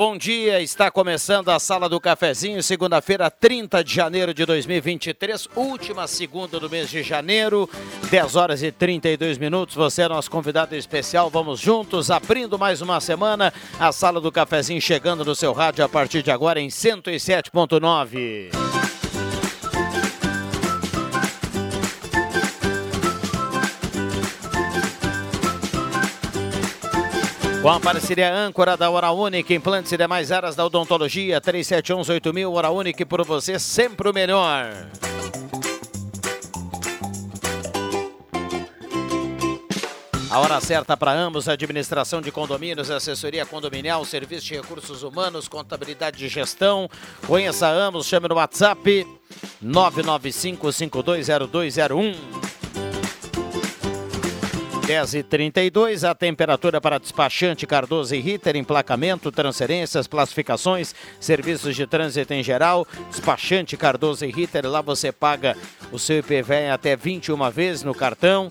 Bom dia. Está começando a Sala do Cafezinho, segunda-feira, 30 de janeiro de 2023, última segunda do mês de janeiro, 10 horas e 32 minutos. Você é nosso convidado especial. Vamos juntos, abrindo mais uma semana. A Sala do Cafezinho chegando no seu rádio a partir de agora em 107.9. Com a parceria âncora da Hora Única, implantes e demais áreas da odontologia, 37118000, Hora Única por você, sempre o melhor. A hora certa para ambos, administração de condomínios, assessoria condominial, serviço de recursos humanos, contabilidade e gestão. Conheça ambos, chame no WhatsApp 995 520201. 10 e 32 a temperatura para despachante Cardoso e Ritter, emplacamento, transferências, classificações, serviços de trânsito em geral. Despachante Cardoso e Ritter, lá você paga o seu IPVA até 21 vezes no cartão.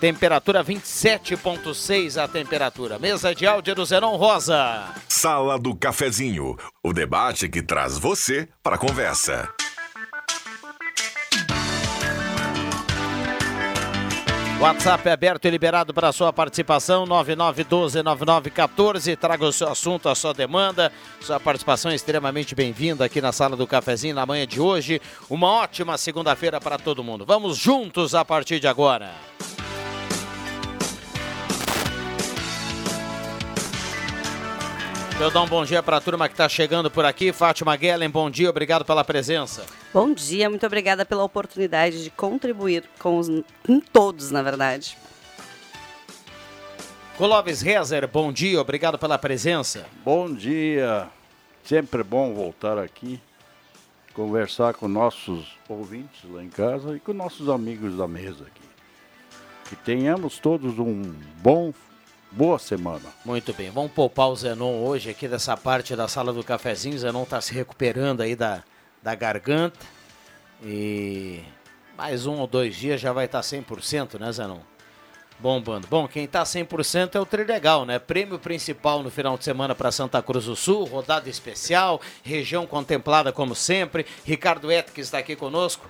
Temperatura 27,6 a temperatura. Mesa de áudio do Zenon Rosa. Sala do Cafezinho, o debate que traz você para a conversa. WhatsApp é aberto e liberado para sua participação, 9912-9914. Traga o seu assunto, a sua demanda. Sua participação é extremamente bem-vinda aqui na sala do cafezinho na manhã de hoje. Uma ótima segunda-feira para todo mundo. Vamos juntos a partir de agora. Eu dar um bom dia para a turma que está chegando por aqui. Fátima Guellen, bom dia, obrigado pela presença. Bom dia, muito obrigada pela oportunidade de contribuir com, os, com todos, na verdade. Clóvis Rezer, bom dia, obrigado pela presença. Bom dia, sempre bom voltar aqui, conversar com nossos ouvintes lá em casa e com nossos amigos da mesa aqui. Que tenhamos todos um bom Boa semana. Muito bem, vamos poupar o Zenon hoje aqui dessa parte da sala do cafezinho. O Zenon está se recuperando aí da, da garganta. E mais um ou dois dias já vai estar tá 100%, né, Zenon? Bombando. Bom, quem está 100% é o Trilegal, né? Prêmio principal no final de semana para Santa Cruz do Sul, rodada especial, região contemplada como sempre. Ricardo Etques está aqui conosco.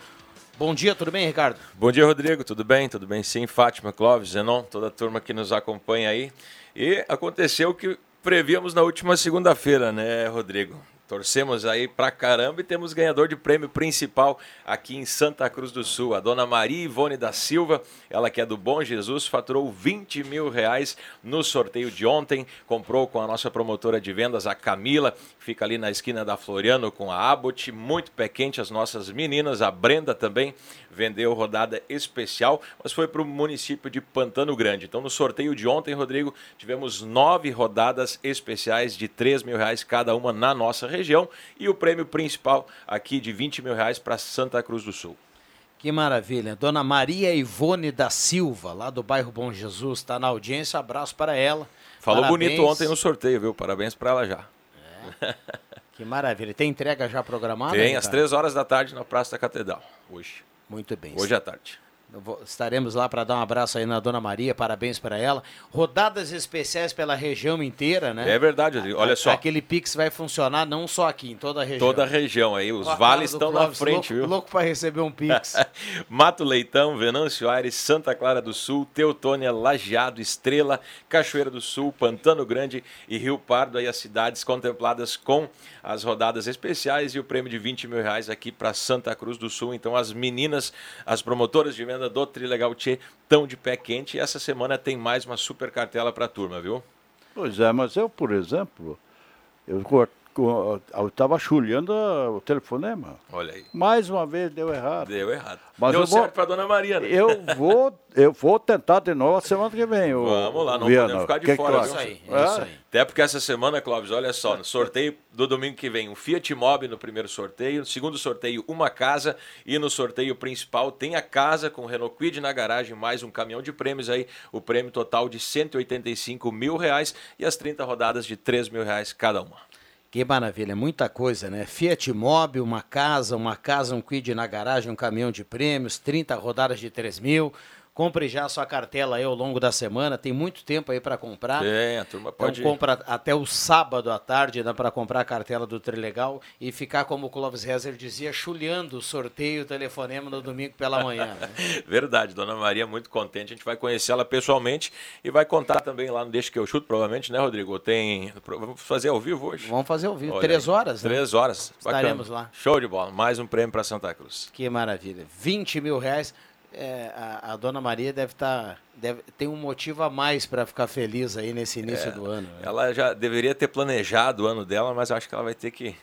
Bom dia, tudo bem, Ricardo? Bom dia, Rodrigo. Tudo bem? Tudo bem sim. Fátima, Clóvis, Zenon, toda a turma que nos acompanha aí. E aconteceu o que prevíamos na última segunda-feira, né, Rodrigo? Torcemos aí pra caramba e temos ganhador de prêmio principal aqui em Santa Cruz do Sul. A dona Maria Ivone da Silva, ela que é do Bom Jesus, faturou 20 mil reais no sorteio de ontem. Comprou com a nossa promotora de vendas, a Camila, fica ali na esquina da Floriano com a Abbott. Muito pé quente as nossas meninas. A Brenda também vendeu rodada especial, mas foi para o município de Pantano Grande. Então, no sorteio de ontem, Rodrigo, tivemos nove rodadas especiais de 3 mil reais cada uma na nossa região e o prêmio principal aqui de 20 mil reais para Santa Cruz do Sul. Que maravilha. Dona Maria Ivone da Silva, lá do bairro Bom Jesus, está na audiência. Abraço para ela. Falou Parabéns. bonito ontem no sorteio, viu? Parabéns para ela já. É. Que maravilha. Tem entrega já programada? Tem, Ricardo? às três horas da tarde na Praça da Catedral, hoje. Muito bem. Hoje à tarde. Estaremos lá para dar um abraço aí na Dona Maria, parabéns para ela. Rodadas especiais pela região inteira, né? É verdade, Rodrigo. Olha só. Aquele Pix vai funcionar não só aqui, em toda a região. Toda a região aí, os vales estão na Clóvis, frente, louco, viu? Louco para receber um Pix. Mato Leitão, Venâncio Aires, Santa Clara do Sul, Teutônia, Lajeado, Estrela, Cachoeira do Sul, Pantano Grande e Rio Pardo, aí as cidades contempladas com as rodadas especiais e o prêmio de 20 mil reais aqui para Santa Cruz do Sul. Então as meninas, as promotoras de venda do Trilegal Tchê estão de pé quente e essa semana tem mais uma super cartela para a turma, viu? Pois é, mas eu, por exemplo, eu estava chulhando o telefonema. Olha aí. Mais uma vez deu errado. Deu errado. Mas Deu eu vou- certo para Dona Maria, né? Eu vou, eu vou tentar de novo a semana que vem. Vamos lá, não Viana. podemos ficar de Que que fora, viu? acha? Isso aí, é isso aí. Até porque essa semana, Clóvis, olha só, no sorteio do domingo que vem, um Fiat Mobi no primeiro sorteio, no segundo sorteio, uma casa, e no sorteio principal tem a casa com Renault Quid na garagem, mais um caminhão de prêmios aí, o prêmio total de 185 mil reais e as 30 rodadas de 3 mil reais cada uma. Que maravilha, muita coisa, né? Fiat Mobi, uma casa, uma casa, um quid na garagem, um caminhão de prêmios, 30 rodadas de 3 mil. Compre já a sua cartela aí ao longo da semana, tem muito tempo aí para comprar. Tem, a turma Então pode... compra até o sábado à tarde, dá para comprar a cartela do Trilegal e ficar, como o Clóvis Rezer dizia, chulhando o sorteio, o telefonema no domingo pela manhã. né? Verdade, Dona Maria muito contente. A gente vai conhecê-la pessoalmente e vai contar também lá no Deixa que eu chuto, provavelmente, né, Rodrigo? Tem. Vamos fazer ao vivo hoje? Vamos fazer ao vivo, Olha três aí. horas, né? Três horas. Bacana. Estaremos lá. Show de bola. Mais um prêmio para Santa Cruz. Que maravilha. 20 mil reais. É, a, a dona Maria deve estar. deve, tem um motivo a mais para ficar feliz aí nesse início do ano. né? Ela já deveria ter planejado o ano dela, mas eu acho que ela vai ter que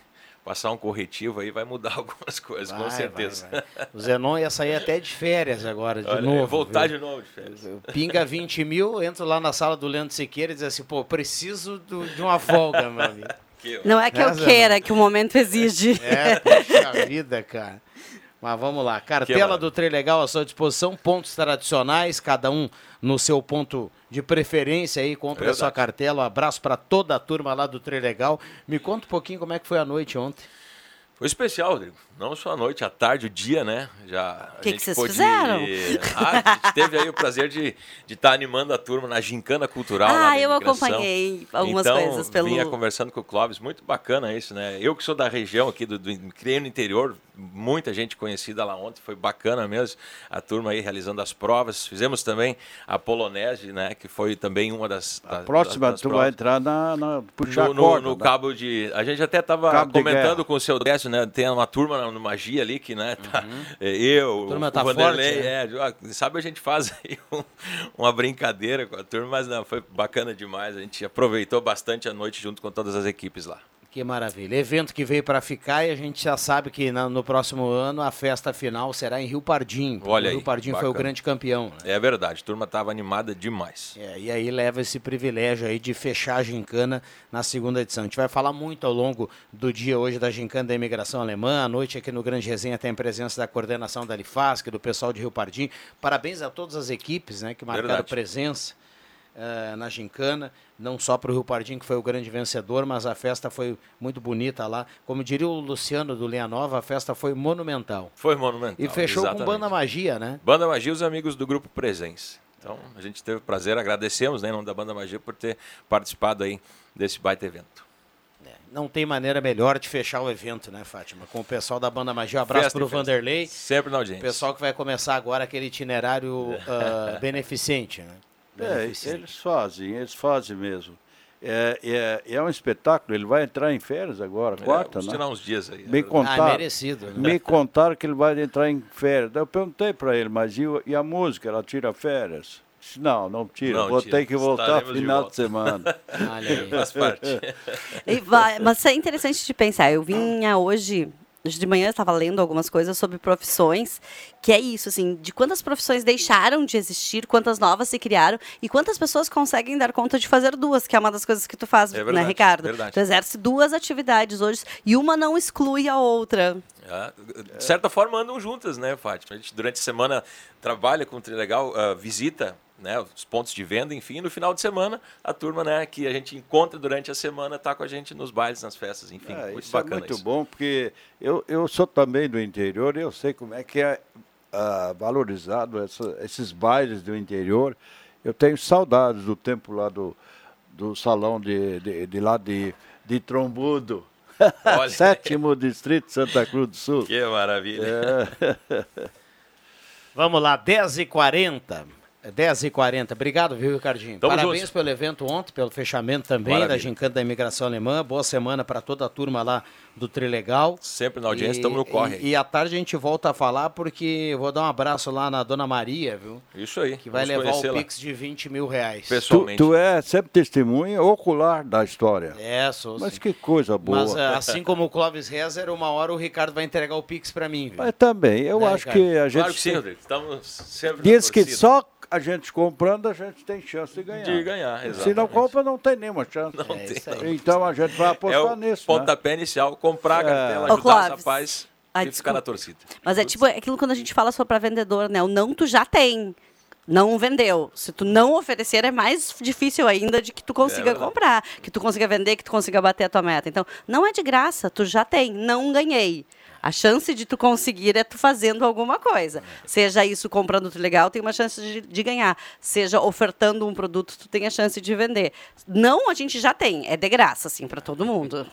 passar um corretivo aí, vai mudar algumas coisas, com Vai, certeza. vai, vai. O Zenon ia sair até de férias agora, de Olha, novo. voltar viu? de novo de férias. Pinga 20 mil, entro lá na sala do Leandro Siqueira e diz assim, pô, preciso do- de uma folga, meu amigo. Que- Não é que eu Essa- queira, é que o momento exige. É, puxa vida, cara. Mas vamos lá. Cartela do Trem Legal à sua disposição, pontos tradicionais, cada um no seu ponto de preferência aí, compre a sua cartela. Um abraço para toda a turma lá do Trem Legal. Me conta um pouquinho como é que foi a noite ontem. Foi especial, Rodrigo. Não só a noite, a tarde, o dia, né? Já a Que que vocês pôde- fizeram? Ah, a gente teve aí o prazer de estar animando a turma na gincana cultural. Ah, da eu acompanhei algumas então, coisas pelo. vinha conversando com o Clóvis, muito bacana isso, né? Eu que sou da região aqui, do, do, criei no interior, muita gente conhecida lá ontem, foi bacana mesmo. A turma aí realizando as provas. Fizemos também a Polonese, né? Que foi também uma das. A das- próxima das tu provas vai entrar na, na puxar no, a no- corda, no né? cabo de. A gente até estava comentando com o seu Décio, né? Tem uma turma na- no Magia ali que, né? Tá, é, eu, turma o tá Vanderlei, forte, é, ó, sabe, a gente faz aí um- uma brincadeira com a turma, mas não, foi bacana demais. A gente aproveitou bastante a noite junto com todas as equipes lá. Que maravilha. Evento que veio para ficar e a gente já sabe que na- no próximo ano a festa final será em Rio porque Olha o Rio aí, Pardinho foi o bacana. grande campeão. né? É verdade, a turma estava animada demais. É, e aí leva esse privilégio aí de fechar a gincana na segunda edição. A gente vai falar muito ao longo do dia hoje da gincana da imigração alemã. À noite aqui no Grande Resenha tem a presença da coordenação da Lifasc, do pessoal de Rio Pardinho. Parabéns a todas as equipes né, que marcaram Verdade. presença eh, na gincana. Não só para o Rio Pardinho, que foi o grande vencedor, mas a festa foi muito bonita lá. Como diria o Luciano do Linha Nova, a festa foi monumental. Foi monumental. E fechou exatamente. com Banda Magia, né? Banda Magia e os amigos do Grupo Presença. Então, a gente teve o prazer, agradecemos, né, em nome da Banda Magia, por ter participado aí desse baita evento. Não tem maneira melhor de fechar o evento, né, Fátima? Com o pessoal da Banda Magia. Um abraço para o. Vanderlei. Sempre na O audiência. pessoal que vai começar agora aquele itinerário ah, beneficente, né? É, Beneficente. eles fazem, eles fazem mesmo. É, é, é um espetáculo, ele vai entrar em férias agora, quarta, é, vamos né? tirar uns dias aí. Me Ah, contaram, merecido. Né? me contaram que ele vai entrar em férias. Daí Eu perguntei para ele, mas e, e a música, ela tira férias? Disse, Não, não tira, Não vou tira. ter que voltar Estaremos de final de, volta. semana. Olha aí. Faz parte. E vai- mas é interessante de pensar. Eu vinha hoje de manhã, eu estava lendo algumas coisas sobre profissões, que é isso, assim, de quantas profissões deixaram de existir, quantas novas se criaram e quantas pessoas conseguem dar conta de fazer duas, que é uma das coisas que tu faz, É né, verdade, Ricardo? verdade. Tu exerce duas atividades hoje e uma não exclui a outra. Ah, De certa forma andam juntas, né, Fátima? A gente durante a semana trabalha com o Trilegal, ah, visita né, os pontos de venda, enfim, no final de semana, a turma né, que a gente encontra durante a semana está com a gente nos bailes, nas festas, enfim. É, muito isso bacana é muito isso. bom, porque eu, eu sou também do interior e eu sei como é que é ah, valorizado essa- esses bailes do interior. Eu tenho saudades do tempo lá do, do salão de, de, de lá de, de Trombudo. Olha. Sétimo Distrito, Santa Cruz do Sul. Que maravilha. É. Vamos lá, 10h40. 10h40. Obrigado, viu, Ricardinho? Tamo Parabéns juntos. pelo evento ontem, pelo fechamento também Maravilha. da Gincana da Imigração Alemã. Boa semana para toda a turma lá do Trilegal. Sempre na audiência, E- estamos no corre. E, e à tarde a gente volta a falar porque vou dar um abraço lá na Dona Maria, viu? Isso aí. Que vai levar o Pix de 20 mil reais. Tu, Pessoalmente. tu é sempre testemunha ocular da história. É, sou Mas sim. que coisa boa. Mas ah, assim como o Clóvis Rezer, uma hora o Ricardo vai entregar o Pix para mim, viu? Mas também, eu Né, acho Ricardo? que a gente. Claro que sim, Rodrigo. Estamos sempre Diz na que torcida. só a gente comprando a gente tem chance de ganhar. De ganhar, Se não exatamente. compra, não tem nenhuma chance. Não É tem. Então a gente vai É apostar o nisso. né? pontapé inicial, comprar a cartela, Ô, ajudar os Clóvis. rapazes Ai, e ficar na torcida. Mas é tipo aquilo quando a gente fala só para vendedor, né? O não tu já tem. Não vendeu. Se tu não oferecer, é mais difícil ainda de que tu consiga verdade. comprar, que tu consiga vender, que tu consiga bater a tua meta. Então, não é de graça, tu já tem, não ganhei. A chance de tu conseguir é tu fazendo alguma coisa. Seja isso comprando tu legal, tem uma chance de, de ganhar. Seja ofertando um produto, tu tem a chance de vender. Não, a gente já tem. É de graça, assim, para todo mundo.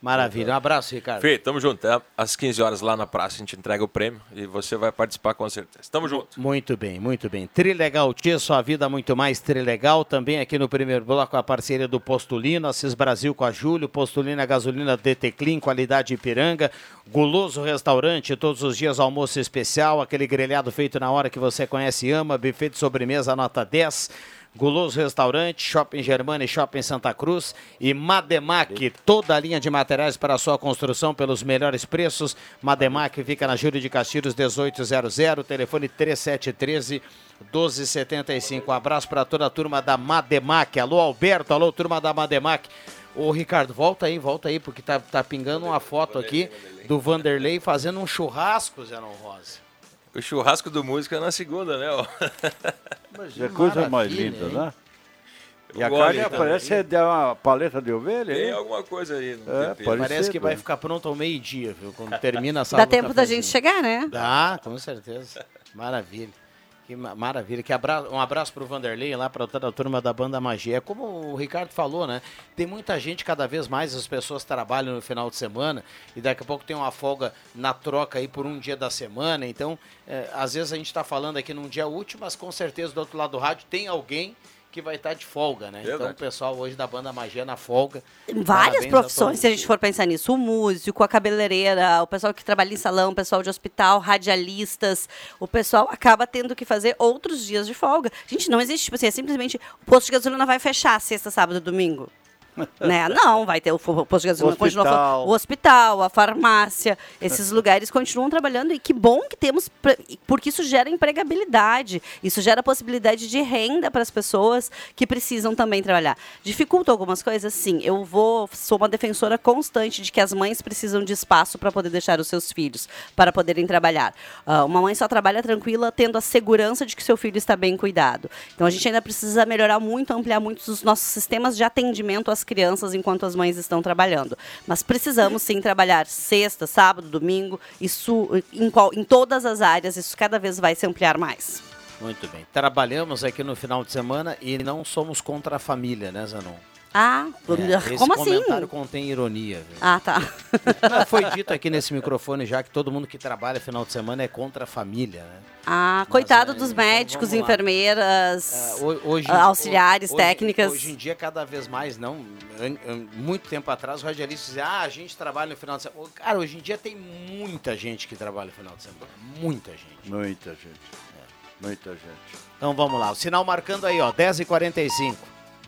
Maravilha. Um abraço, Ricardo. Fê, tamo junto. É, às 15 horas lá na praça a gente entrega o prêmio e você vai participar com certeza. Tamo junto. Muito bem, muito bem. Trilegal Tia, sua vida muito mais Trilegal. Também aqui no primeiro bloco a parceria do Postulino, Assis Brasil com a Júlio, Postulina Gasolina DT Clean, qualidade Ipiranga, Guloso Restaurante, todos os dias almoço especial, aquele grelhado feito na hora que você conhece e ama, buffet de sobremesa nota 10. Guloso Restaurante, Shopping Germana e Shopping Santa Cruz e Mademac, toda a linha de materiais para a sua construção pelos melhores preços. Mademac fica na Júlio de Castilhos 1800, telefone 3713 1275. Um abraço para toda a turma da Mademac. Alô Alberto, alô turma da Mademac. Ô Ricardo, volta aí, volta aí, porque tá, tá pingando uma foto aqui do Vanderlei fazendo um churrasco, Zé Rosa. O churrasco do músico é na segunda, né? É coisa mais linda, hein? né? E a carne parece é de uma paleta de ovelha, Tem hein? alguma coisa aí no É, pode- Parece que vai ficar pronto ao meio-dia, viu? Quando termina a sala Dá tempo da gente chegar, né? Dá, com certeza. Maravilha. Que ma- maravilha. Que abra... Um abraço pro Vanderlei lá, para toda a turma da Banda Magia. É como o Ricardo falou, né? Tem muita gente, cada vez mais as pessoas trabalham no final de semana e daqui a pouco tem uma folga na troca aí por um dia da semana. Então, é, às vezes a gente está falando aqui num dia útil, mas com certeza do outro lado do rádio tem alguém que vai estar de folga, né? Então Verdade. o pessoal hoje da Banda Magia na folga. Várias profissões, se a gente for pensar nisso. O músico, a cabeleireira, o pessoal que trabalha em salão, o pessoal de hospital, radialistas. O pessoal acaba tendo que fazer outros dias de folga. Gente, não existe, tipo assim, é simplesmente o posto de gasolina vai fechar sexta, sábado e domingo. Né? Não, vai ter o posto de gasolina O continua hospital. o hospital, a farmácia, esses lugares continuam trabalhando e que bom que temos, porque isso gera empregabilidade, isso gera possibilidade de renda para as pessoas que precisam também trabalhar. Dificulta algumas coisas, sim. Eu vou, sou uma defensora constante de que as mães precisam de espaço para poder deixar os seus filhos, para poderem trabalhar. Ah, uma mãe só trabalha tranquila tendo a segurança de que seu filho está bem cuidado. Então a gente ainda precisa melhorar muito, ampliar muito os nossos sistemas de atendimento às crianças enquanto as mães estão trabalhando. Mas precisamos sim trabalhar sexta, sábado, domingo, isso em, qual- em todas as áreas, isso cada vez vai se ampliar mais. Muito bem. Trabalhamos aqui no final de semana e não somos contra a família, né, Zanon? Ah, É, como esse assim? comentário contém ironia. Viu? Ah, tá. Mas foi dito aqui nesse microfone já que todo mundo que trabalha final de semana é contra a família, né? Ah, coitado é, dos então médicos, lá. enfermeiras, ho- hoje, ah, auxiliares, hoje- técnicas. Hoje em dia, cada vez mais, não. Muito tempo atrás, o radialista dizia: ah, a gente trabalha no final de semana. Cara, hoje em dia tem muita gente que trabalha no final de semana. Muita gente. Muita gente. Muita gente. Então vamos lá. O sinal marcando aí, ó, 10h45.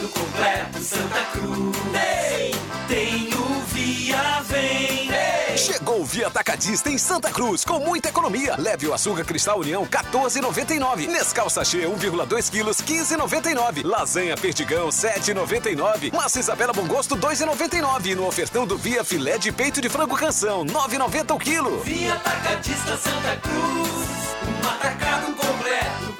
Atacado completo Santa Cruz. Ei, tem o Via Vem. Ei. Chegou o Via Atacadista em Santa Cruz com muita economia. Leve o açúcar Cristal União 14,99. Nescau sachê 1,2 quilos 15,99. Lasanha Perdigão 7,99. Massa Isabela Bom Gosto 2,99. E no ofertão do Via filé de peito de frango canção 9,90 o quilo. Via Atacadista Santa Cruz. Um atacado completo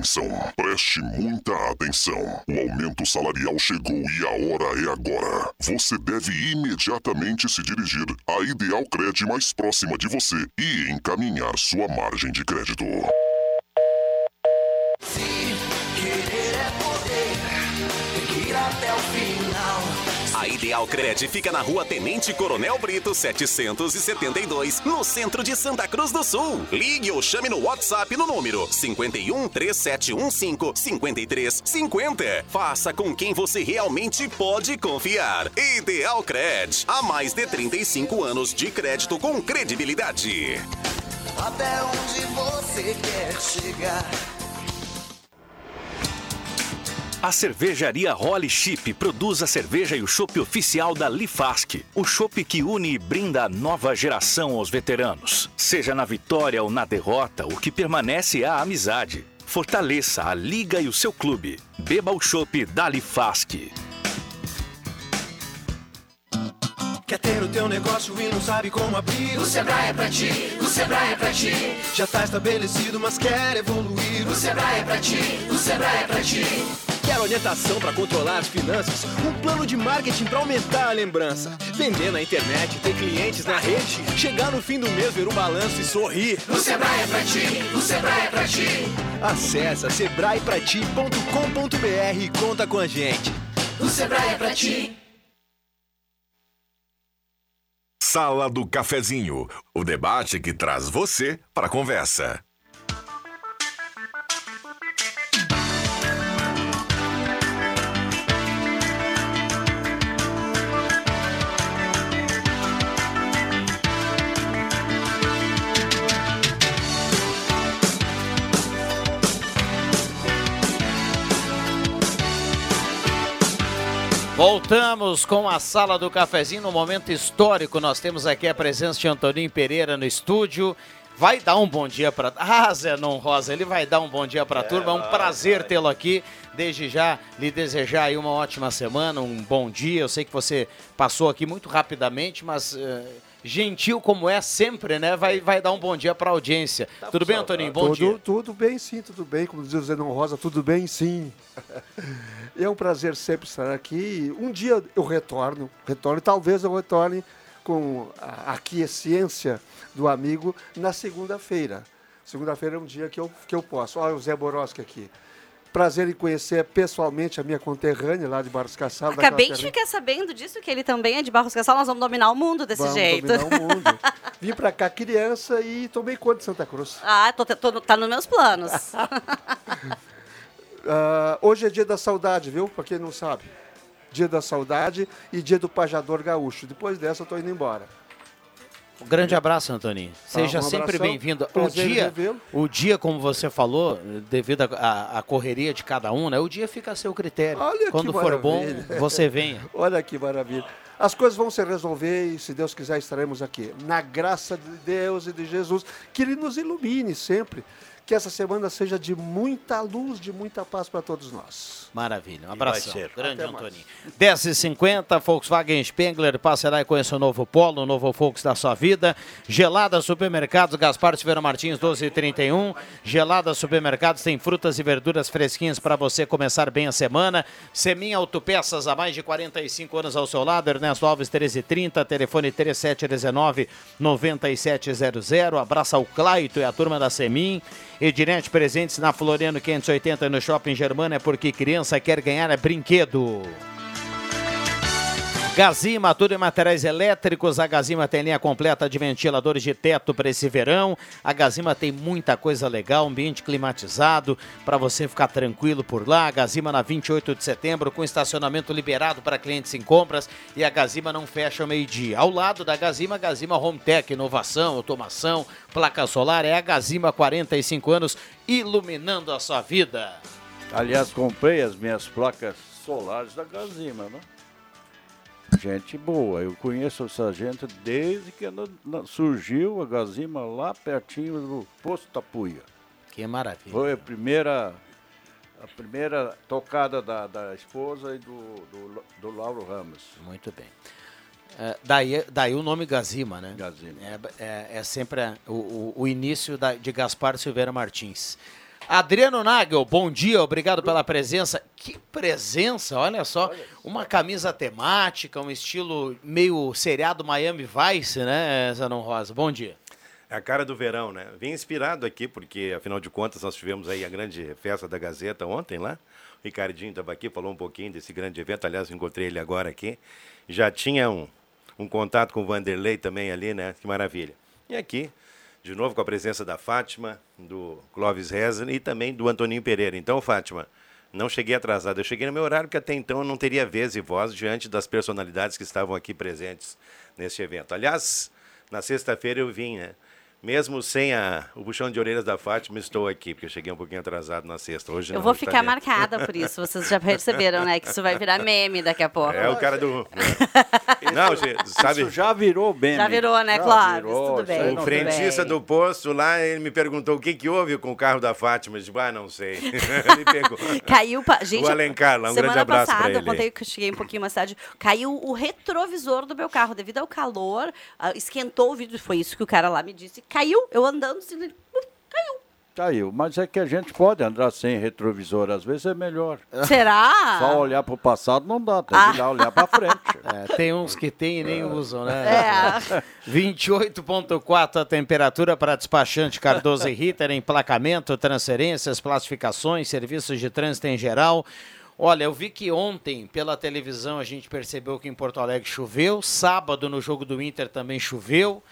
Atenção, preste muita atenção. O aumento salarial chegou e a hora é agora. Você deve imediatamente se dirigir à Ideal Cred mais próxima de você e encaminhar sua margem de crédito. Querer A Ideal Cred fica na rua Tenente Coronel Brito 772, no centro de Santa Cruz do Sul. Ligue ou chame no WhatsApp no número 51 3715 5350. Faça com quem você realmente pode confiar. Ideal Cred. Há mais de 35 anos de crédito com credibilidade. Até onde você quer chegar. A cervejaria Holly Chip produz a cerveja e o chopp oficial da Lifask. O chopp que une e brinda a nova geração aos veteranos. Seja na vitória ou na derrota, o que permanece é a amizade. Fortaleça a liga e o seu clube. Beba o chopp da Lifask. Quer ter o teu negócio e não sabe como abrir? O Sebrae é pra ti, o Sebrae é pra ti. Já tá estabelecido, mas quer evoluir? O Sebrae é pra ti, o Sebrae é pra ti. Quer orientação para controlar as finanças? Um plano de marketing para aumentar a lembrança? Vender na internet, ter clientes na rede? Chegar no fim do mês, ver o balanço e sorrir? O Sebrae é pra ti, o Sebrae é pra ti. Acesse sebraeprati.com.br e conta com a gente. O Sebrae é pra ti. Sala do Cafezinho, o debate que traz você para a conversa. Voltamos com a sala do cafezinho no momento histórico. Nós temos aqui a presença de Antoninho Pereira no estúdio. Vai dar um bom dia para. Ah, Zenon Rosa, ele vai dar um bom dia para a turma. É um prazer tê-lo aqui. Desde já lhe desejar aí uma ótima semana, um bom dia. Eu sei que você passou aqui muito rapidamente, mas. Uh gentil como é sempre, né? Vai, vai dar um bom dia para a audiência. Tá tudo bem, Antoninho? Bom tudo, dia. Tudo bem, sim, tudo bem. Como diz o Zenon Rosa, tudo bem, sim. é um prazer sempre estar aqui. Um dia eu retorno, retorno, talvez eu retorne com a aquiescência do amigo na segunda-feira. Segunda-feira é um dia que eu, que eu posso. Olha o Zé Boroski aqui. Prazer em conhecer pessoalmente a minha conterrânea lá de Barros Cassal. Acabei de ficar sabendo disso, que ele também é de Barros Cassal. Nós vamos dominar o mundo desse vamos jeito. dominar o mundo. Vim pra cá criança e tomei conta de Santa Cruz. Ah, tô, tô, tá nos meus planos. uh, hoje é dia da saudade, viu? Pra quem não sabe. Dia da saudade e dia do pajador gaúcho. Depois dessa eu tô indo embora. Um grande abraço, Antoninho. Seja um sempre bem-vindo. O dia, o dia, como você falou, devido à correria de cada um, né? O dia fica a seu critério. Olha Quando for bom, você venha. Olha que maravilha. As coisas vão se resolver e, se Deus quiser, estaremos aqui. Na graça de Deus e de Jesus, que Ele nos ilumine sempre. Que essa semana seja de muita luz, de muita paz para todos nós. Maravilha. Um ser. Grande Até. Antoninho. 10h50, Volkswagen Spengler, passará e conheça o novo Polo, o novo Volks da sua vida. Gelada Supermercados, Gaspar Silveira Martins, 12h31. Gelada Supermercados tem frutas e verduras fresquinhas para você começar bem a semana. Semin Autopeças, há mais de 45 anos ao seu lado. Ernesto Alves, 1330, telefone 3719-9700. Abraça o Claito e a turma da Semin. Ednet Presentes na Floriano 580 no Shopping Germana é porque criança quer ganhar é brinquedo. Gazima, tudo em materiais elétricos. A Gazima tem linha completa de ventiladores de teto para esse verão. A Gazima tem muita coisa legal, ambiente climatizado para você ficar tranquilo por lá. A Gazima na 28 de setembro com estacionamento liberado para clientes em compras e a Gazima não fecha ao meio-dia. Ao lado da Gazima, Gazima Home Tech, inovação, automação, placa solar. É a Gazima 45 anos iluminando a sua vida. Aliás, comprei as minhas placas solares da Gazima, né? Gente boa, eu conheço essa gente desde que ela- surgiu a Gazima lá pertinho do Posto Tapuia. Que maravilha. Foi a primeira, a primeira tocada da, da esposa e do, do, do Lauro Ramos. Muito bem. É, daí, daí o nome Gazima, né? Gazima. É, é- é sempre o, o- o início da- de Gaspar Silveira Martins. Adriano Nagel, bom dia, obrigado pela presença. Que presença, olha só. Uma camisa temática, um estilo meio seriado Miami Vice, né, Zanon Rosa? Bom dia. É a cara do verão, né? Vim inspirado aqui, porque afinal de contas nós tivemos aí a grande festa da Gazeta ontem lá. O Ricardinho estava aqui, falou um pouquinho desse grande evento. Aliás, encontrei ele agora aqui. Já tinha um, um contato com o Vanderlei também ali, né? Que maravilha. E aqui, de novo com a presença da Fátima, do Clóvis Reza e também do Antoninho Pereira. Então, Fátima, não cheguei atrasado. Eu cheguei no meu horário, porque até então eu não teria vez e voz diante das personalidades que estavam aqui presentes neste evento. Aliás, na sexta-feira eu vim, né? Mesmo sem a, o puxão de orelhas da Fátima, estou aqui, porque eu cheguei um pouquinho atrasado na sexta. Hoje Eu vou tá ficar dentro. marcada por isso. Vocês já perceberam, né? Que isso vai virar meme daqui a pouco. É o cara do. não, gente, sabe? Isso já virou bem. Já virou, né, Clóvis? Tudo bem. O frentista do posto lá, ele me perguntou o que, que houve com o carro da Fátima. Eu disse, ah, não sei. me pegou. Caiu. Pa... Gente, o Alencar lá, um semana grande abraço passada, para eu ele. contei que eu cheguei um pouquinho mais tarde. Caiu o retrovisor do meu carro devido ao calor. ah, esquentou o vidro. Foi isso que o cara lá me disse. Caiu. Eu andando assim. Caiu. Caiu, mas é que a gente pode andar sem retrovisor, às vezes é melhor. Será? Só olhar para o passado não dá, tem Ah. que olhar- olhar para frente. É, tem uns que tem e nem usam, né? É. 28,4 a temperatura para despachante Cardoso e Ritter, emplacamento, transferências, classificações, serviços de trânsito em geral. Olha, eu vi que ontem pela televisão a gente percebeu que em Porto Alegre choveu, sábado no jogo do Inter também choveu.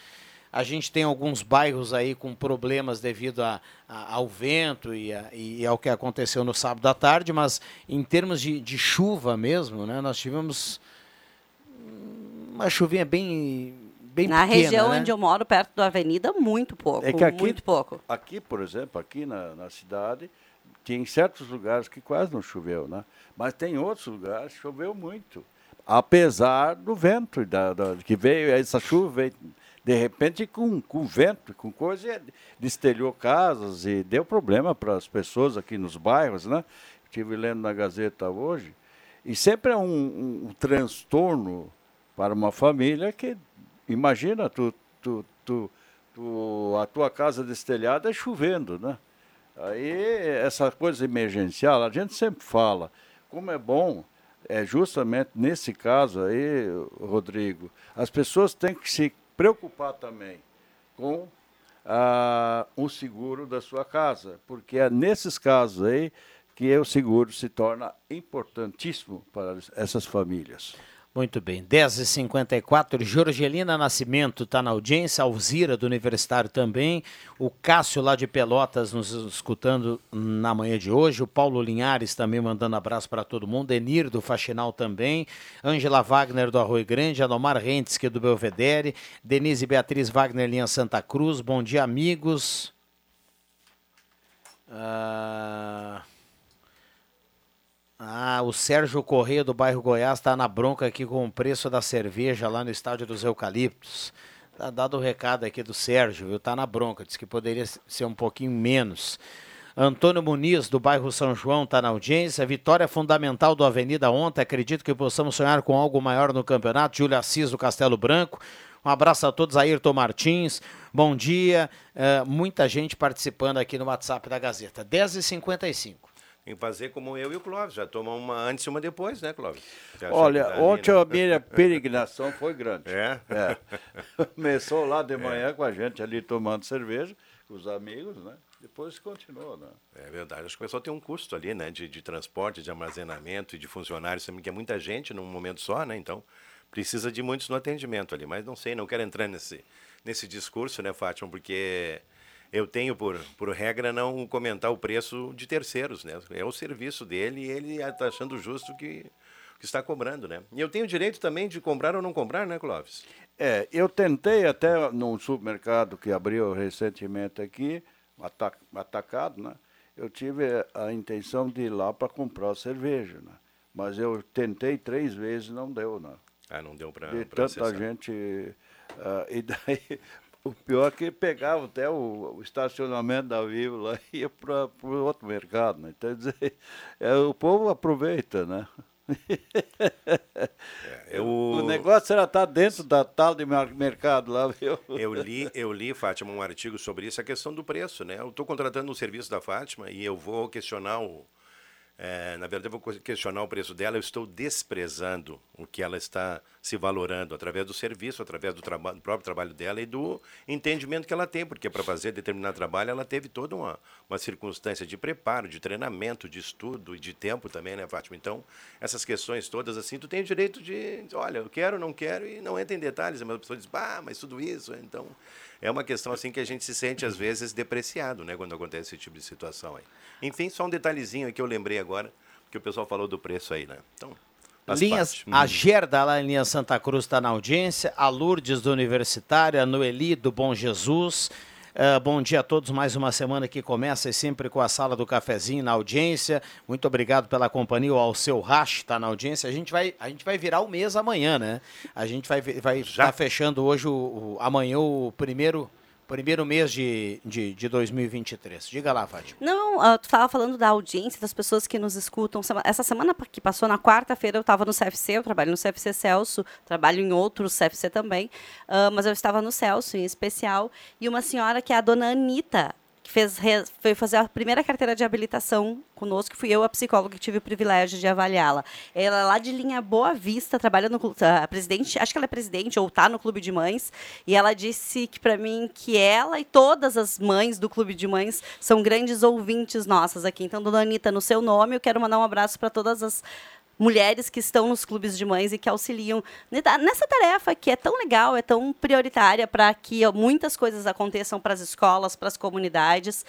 A gente tem alguns bairros aí com problemas devido a- a- ao vento e, a- e ao que aconteceu no sábado à tarde, mas em termos de, de chuva mesmo, né, nós tivemos uma chuvinha bem, bem Na pequena, região né? onde eu moro, perto da avenida, muito pouco. É que aqui, Muito pouco. aqui, por exemplo, aqui na, na cidade, tem certos lugares que quase não choveu, né? Mas tem outros lugares que choveu muito. Apesar do vento, e da, da- que veio, essa chuva veio de repente com, com vento, com coisa, destelhou casas e deu problema para as pessoas aqui nos bairros, né? Estive lendo na Gazeta hoje. E sempre é um, um- um transtorno para uma família que, imagina, tu, tu, tu, tu- a tua casa destelhada é chovendo, né? Aí, essa coisa emergencial, a gente sempre fala, como é bom, é justamente nesse caso aí, Rodrigo, as pessoas têm que se preocupar também com ah, o seguro da sua casa, porque é nesses casos aí que o seguro se torna importantíssimo para essas famílias. Muito bem, 10h54, Jorgelina Nascimento está na audiência, Alzira do Universitário também, o Cássio lá de Pelotas nos escutando na manhã de hoje, o Paulo Linhares também mandando abraço para todo mundo, Enir do Faxinal também, Ângela Wagner do Arroio Grande, Anomar Rentske do Belvedere, Denise Beatriz Wagner Linha Santa Cruz, bom dia amigos. Ah... Ah, o Sérgio Correia do bairro Goiás está na bronca aqui com o preço da cerveja lá no estádio dos Eucaliptos. Tá dado o recado aqui do Sérgio, viu? Tá na bronca, disse que poderia ser um pouquinho menos. Antônio Muniz, do bairro São João, está na audiência. Vitória fundamental do Avenida ontem. Acredito que possamos sonhar com algo maior no campeonato. Júlio Assis, do Castelo Branco. Um abraço a todos. Ayrton Martins, bom dia. Eh, muita gente participando aqui no WhatsApp da Gazeta. 10h55. Tem que fazer como eu e o Clóvis. Já toma uma antes e uma depois, né, Clóvis? Olha, ali, ontem né? a minha peregrinação foi grande. É? Começou lá de manhã com a gente ali tomando cerveja, com os amigos, né? Depois continuou, né? É verdade. Acho que começou a ter um custo ali, né? De, de transporte, de armazenamento e de funcionários também, que é muita gente num momento só, né? Então, precisa de muitos no atendimento ali. Mas não sei, não quero entrar nesse, nesse discurso, né, Fátima? Porque eu tenho por, por regra não comentar o preço de terceiros, né? É o serviço dele e ele está achando justo que, que está cobrando, né? E eu tenho o direito também de comprar ou não comprar, né, Clóvis? É, eu tentei até num supermercado que abriu recentemente aqui, ata- atacado, né? Eu tive a intenção de ir lá para comprar cerveja, né? Mas eu tentei três vezes e não deu, né? Ah, não deu para tanta gente. ah, e daí, o pior é que pegava até o, o estacionamento da Vivo lá e ia para o outro mercado, né? Então, dizer, é, o povo aproveita, né? eu- O negócio era estar dentro da tal de mer- mercado lá, viu? Eu li, eu li, Fátima, um artigo sobre isso, a questão do preço, né? Eu estou contratando um serviço da Fátima e eu vou questionar o. eh, na verdade, eu vou questionar o preço dela. Eu estou desprezando o que ela está se valorando através do serviço, através do, traba- do próprio trabalho dela e do entendimento que ela tem, porque para fazer determinado trabalho ela teve toda uma, uma circunstância de preparo, de treinamento, de estudo e de tempo também, né, Fátima? Então, essas questões todas assim, tu tem o direito de, olha, eu quero, não quero e não entra em detalhes. Mas a pessoa diz, ah, mas tudo isso, então é uma questão assim que a gente se sente às vezes depreciado, né, quando acontece esse tipo de situação aí. Enfim, só um detalhezinho que eu lembrei agora, que o pessoal falou do preço aí, né? Então, Linhas, a Uhum. Gerda lá em linha Santa Cruz está na audiência, a Lourdes do Universitário, a Noeli do Bom Jesus. Ah, bom dia a todos, mais uma semana que começa e sempre com a sala do cafezinho na audiência. Muito obrigado pela companhia, o Alceu Rache está na audiência. A gente vai, a gente vai virar o mês amanhã, né? A gente vai vai estar fechando hoje o, o- amanhã o primeiro primeiro mês de, de, de 2023. Diga lá, Fátima. Não, ah, tu estava falando da audiência, das pessoas que nos escutam. Essa semana que passou, na quarta-feira, eu estava no CFC, eu trabalho no CFC Celso, trabalho em outros CFC também, ah, mas eu estava no Celso, em especial, e uma senhora que é a dona Anitta, fez, foi fazer a primeira carteira de habilitação conosco, fui eu, a psicóloga, que tive o privilégio de avaliá-la. Ela é lá de linha Boa Vista, trabalha no clu- ah, presidente, acho que ela é presidente ou está no clube de mães, e ela disse que para mim que ela e todas as mães do clube de mães são grandes ouvintes nossas aqui. Então, dona Anitta, no seu nome, eu quero mandar um abraço para todas as mulheres que estão nos clubes de mães e que auxiliam nessa tarefa que é tão legal, é tão prioritária para que muitas coisas aconteçam para as escolas, para as comunidades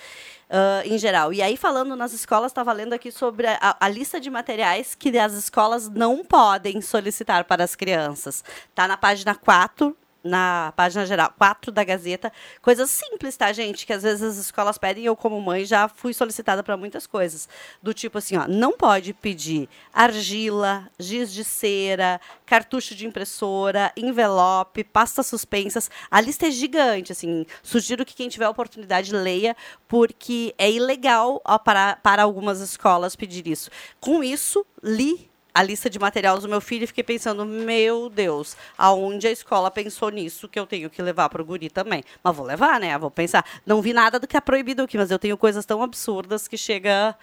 ah, em geral. E aí, falando nas escolas, estava lendo aqui sobre a, a lista de materiais que as escolas não podem solicitar para as crianças. Está na página 4 na página geral 4 da Gazeta. Coisas simples, tá, gente? Que às vezes as escolas pedem. Eu, como mãe, já fui solicitada para muitas coisas. Do tipo assim, ó, não pode pedir argila, giz de cera, cartucho de impressora, envelope, pastas suspensas. A lista é gigante, assim. Sugiro que quem tiver oportunidade leia, porque é ilegal ó, para, para algumas escolas pedir isso. Com isso, li a lista de materiais do meu filho e fiquei pensando, meu Deus, aonde a escola pensou nisso que eu tenho que levar para o guri também. Mas vou levar, né? Vou pensar. Não vi nada do que é proibido aqui, mas eu tenho coisas tão absurdas que chega.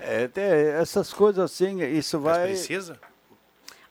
É, essas coisas assim, isso vai. Precisa?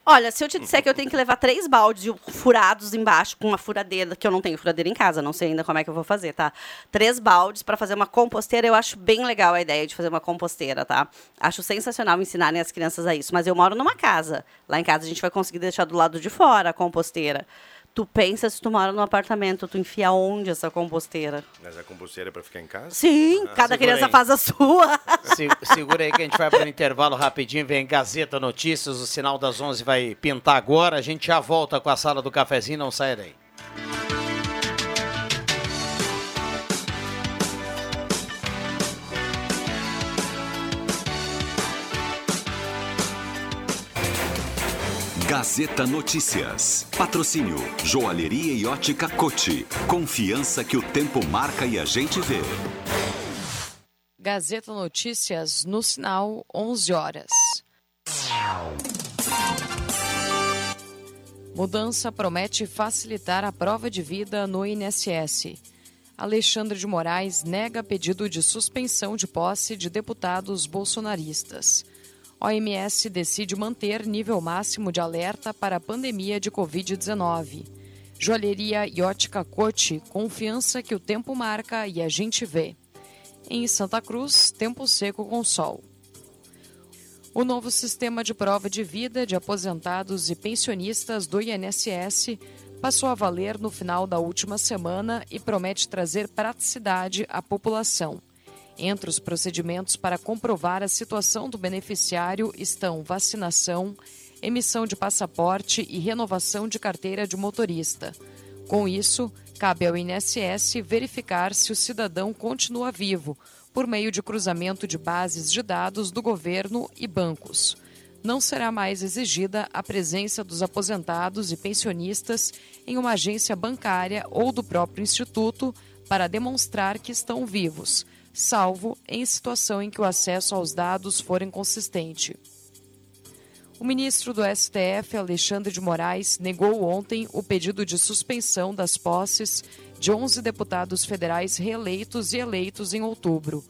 Olha, se eu te disser que eu tenho que levar três baldes furados embaixo com uma furadeira, que eu não tenho furadeira em casa, não sei ainda como é que eu vou fazer, tá? Três baldes para fazer uma composteira, eu acho bem legal a ideia de fazer uma composteira, tá? Acho sensacional ensinarem as crianças a isso, mas eu moro numa casa. Lá em casa a gente vai conseguir deixar do lado de fora a composteira. Tu pensa se tu mora num apartamento, tu enfia onde essa composteira? Mas a composteira é para ficar em casa? Sim, Ah, cada criança aí. faz a sua. Se- segura aí que a gente vai para o intervalo rapidinho, vem Gazeta Notícias, o sinal das 11 vai pintar agora, a gente já volta com a sala do cafezinho, não sai daí. Gazeta Notícias. Patrocínio Joalheria e Ótica Cote. Confiança que o tempo marca e a gente vê. Gazeta Notícias no sinal 11 horas. Mudança promete facilitar a prova de vida no INSS. Alexandre de Moraes nega pedido de suspensão de posse de deputados bolsonaristas. OMS decide manter nível máximo de alerta para a pandemia de Covid-19. Joalheria e ótica Cote, confiança que o tempo marca e a gente vê. Em Santa Cruz, tempo seco com sol. O novo sistema de prova de vida de aposentados e pensionistas do INSS passou a valer no final da última semana e promete trazer praticidade à população. Entre os procedimentos para comprovar a situação do beneficiário estão vacinação, emissão de passaporte e renovação de carteira de motorista. Com isso, cabe ao INSS verificar se o cidadão continua vivo, por meio de cruzamento de bases de dados do governo e bancos. Não será mais exigida a presença dos aposentados e pensionistas em uma agência bancária ou do próprio instituto para demonstrar que estão vivos, salvo em situação em que o acesso aos dados for inconsistente. O ministro do STF, Alexandre de Moraes, negou ontem o pedido de suspensão das posses de 11 deputados federais reeleitos e eleitos em outubro.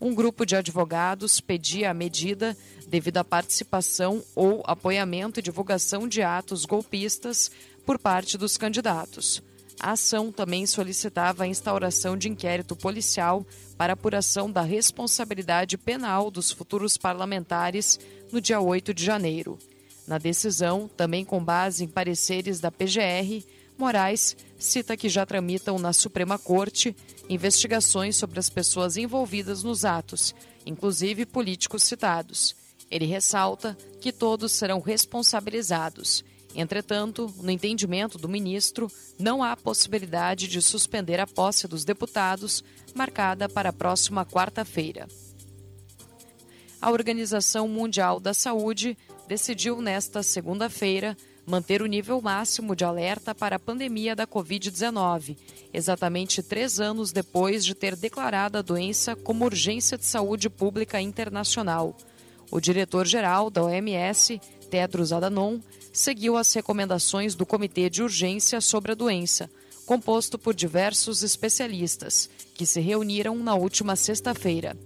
Um grupo de advogados pedia a medida devido à participação ou apoiamento e divulgação de atos golpistas por parte dos candidatos. A ação também solicitava a instauração de inquérito policial para apuração da responsabilidade penal dos futuros parlamentares no dia 8 de janeiro. Na decisão, também com base em pareceres da PGR, Moraes cita que já tramitam na Suprema Corte investigações sobre as pessoas envolvidas nos atos, inclusive políticos citados. Ele ressalta que todos serão responsabilizados. Entretanto, no entendimento do ministro, não há possibilidade de suspender a posse dos deputados, marcada para a próxima quarta-feira. A Organização Mundial da Saúde decidiu nesta segunda-feira manter o nível máximo de alerta para a pandemia da Covid-19, exatamente três anos depois de ter declarado a doença como urgência de saúde pública internacional. O diretor-geral da OMS, Tedros Adhanom, seguiu as recomendações do Comitê de Urgência sobre a doença, composto por diversos especialistas, que se reuniram na última sexta-feira.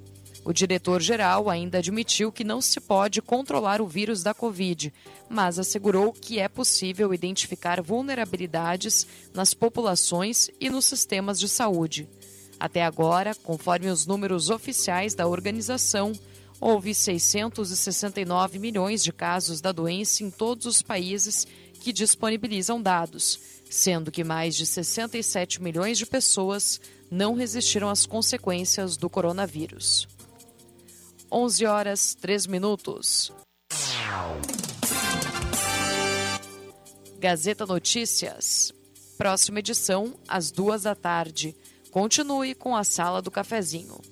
O diretor-geral ainda admitiu que não se pode controlar o vírus da Covid, mas assegurou que é possível identificar vulnerabilidades nas populações e nos sistemas de saúde. Até agora, conforme os números oficiais da organização, houve 669 milhões de casos da doença em todos os países que disponibilizam dados, sendo que mais de 67 milhões de pessoas não resistiram às consequências do coronavírus. 11 horas 3 minutos. Gazeta Notícias. Próxima edição, às duas da tarde. Continue com a Sala do Cafezinho.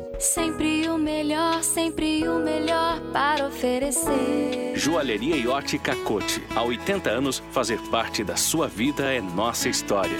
Sempre o melhor, sempre o melhor para oferecer. Joalheria e ótica Cote. Há 80 anos, fazer parte da sua vida é nossa história.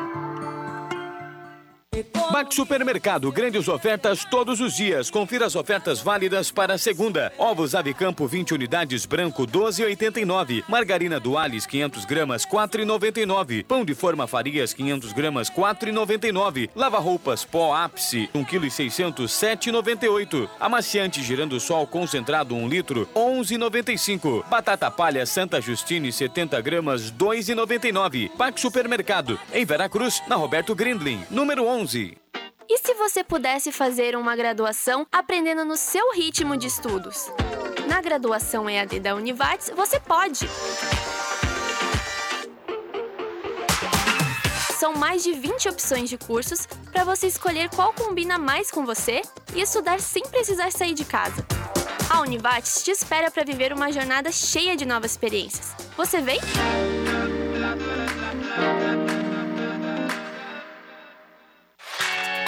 Max Supermercado, grandes ofertas todos os dias. Confira as ofertas válidas para a segunda. Ovos Avicampo 20 unidades branco 12,89. Margarina Duales 500 gramas 4,99. Pão de forma Farias 500 gramas 4,99. Lava roupas pó ápice 1 kg 600 7,98. Amaciante girando sol concentrado 1 litro 11,95. Batata palha Santa Justine 70 gramas 2,99. Max Supermercado em Veracruz na Roberto Grindlin número 11. E se você pudesse fazer uma graduação aprendendo no seu ritmo de estudos? Na graduação EAD da Univates, você pode! São mais de 20 opções de cursos para você escolher qual combina mais com você e estudar sem precisar sair de casa. A Univates te espera para viver uma jornada cheia de novas experiências. Você vem?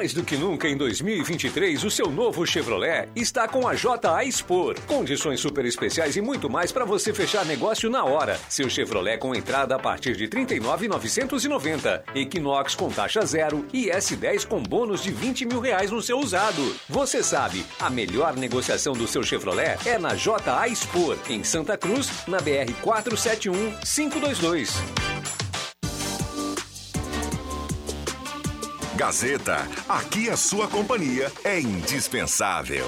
Mais do que nunca em 2023, o seu novo Chevrolet está com a JA Expor. Condições super especiais e muito mais para você fechar negócio na hora. Seu Chevrolet com entrada a partir de R$ 39,990. Equinox com taxa zero e S10 com bônus de 20 mil reais no seu usado. Você sabe, a melhor negociação do seu Chevrolet é na JA Expor, em Santa Cruz, na BR 471 522. Gazeta, aqui a sua companhia é indispensável.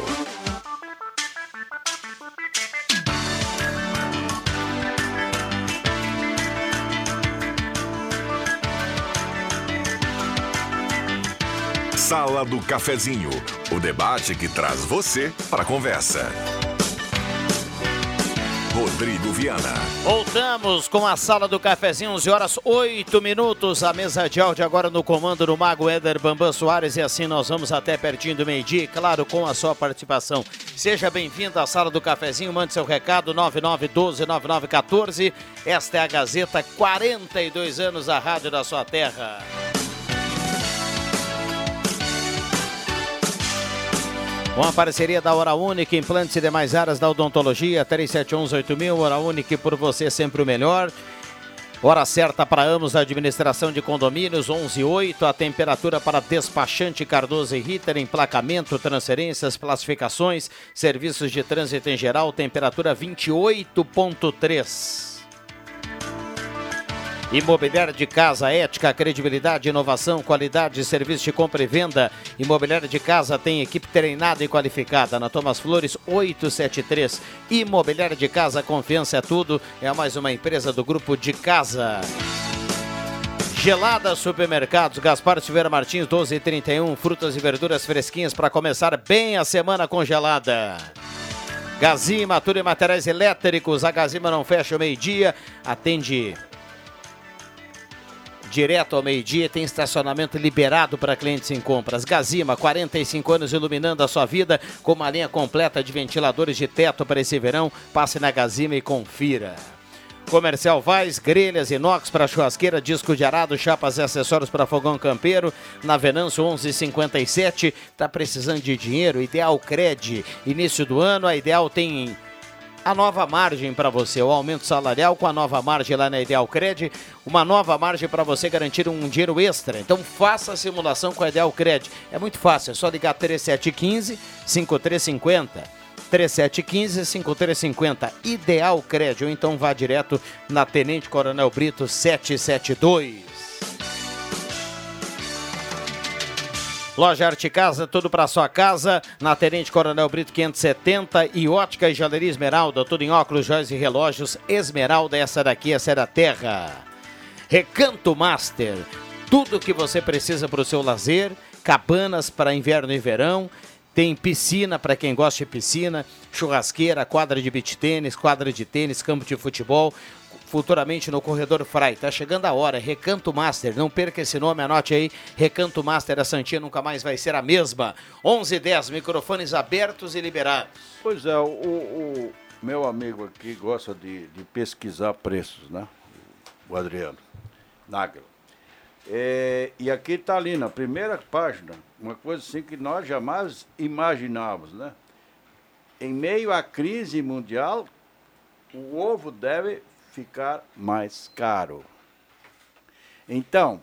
Sala do Cafezinho, o debate que traz você para a conversa. Rodrigo Viana. Voltamos com a sala do cafezinho, 11 horas 8 minutos. A mesa de áudio agora no comando do Mago Éder Bambam Soares. E assim nós vamos até pertinho do meio-dia, claro, com a sua participação. Seja bem-vindo à sala do cafezinho, mande seu recado 9912-9914. Esta é a Gazeta, 42 anos a rádio da sua terra. Com a parceria da Hora Única, implantes e demais áreas da odontologia, 37118000, Hora Única por você sempre o melhor. Hora certa para Amos, administração de condomínios, 118. A temperatura para despachante Cardoso e Ritter, emplacamento, transferências, classificações, serviços de trânsito em geral, temperatura 28,3. Imobiliária de casa, ética, credibilidade, inovação, qualidade, serviço de compra e venda. Imobiliária de casa tem equipe treinada e qualificada. Na Thomas Flores 873. Imobiliária de casa, confiança é tudo. É mais uma empresa do grupo de casa. Gelada Supermercados, Gaspar Silveira Martins, 1231. Frutas e verduras fresquinhas para começar bem a semana congelada. Gazima, tudo em materiais elétricos. A Gazima não fecha o meio-dia, atende direto ao meio-dia, tem estacionamento liberado para clientes em compras. Gazima, 45 anos iluminando a sua vida com uma linha completa de ventiladores de teto para esse verão. Passe na Gazima e confira. Comercial Vaz, grelhas inox para churrasqueira, disco de arado, chapas e acessórios para fogão campeiro. Na Venâncio 1157, tá precisando de dinheiro? Ideal Cred. Início do ano, a Ideal tem a nova margem para você, o aumento salarial com a nova margem lá na Ideal Cred, uma nova margem para você garantir um dinheiro extra. Então faça a simulação com a Ideal Cred. É muito fácil, é só ligar 3715 5350. 3715 5350 Ideal ou então vá direto na Tenente Coronel Brito 772. Loja Arte Casa, tudo para sua casa, na Tenente Coronel Brito 570 e Ótica e Joalheria Esmeralda, tudo em óculos, joias e relógios. Esmeralda, essa daqui, essa é da terra. Recanto Master, tudo que você precisa para o seu lazer, cabanas para inverno e verão, tem piscina para quem gosta de piscina, churrasqueira, quadra de beach tênis, quadra de tênis, campo de futebol, futuramente no Corredor Frai. Tá chegando a hora, Recanto Master, não perca esse nome, anote aí, Recanto Master, a Santinha nunca mais vai ser a mesma. 11 e 10, microfones abertos e liberados. Pois é, o, o, meu amigo aqui gosta de, de pesquisar preços, né? O Adriano Nagel. É, e aqui está ali na primeira página, uma coisa assim que nós jamais imaginávamos, né? Em meio à crise mundial, o ovo deve ficar mais caro. Então,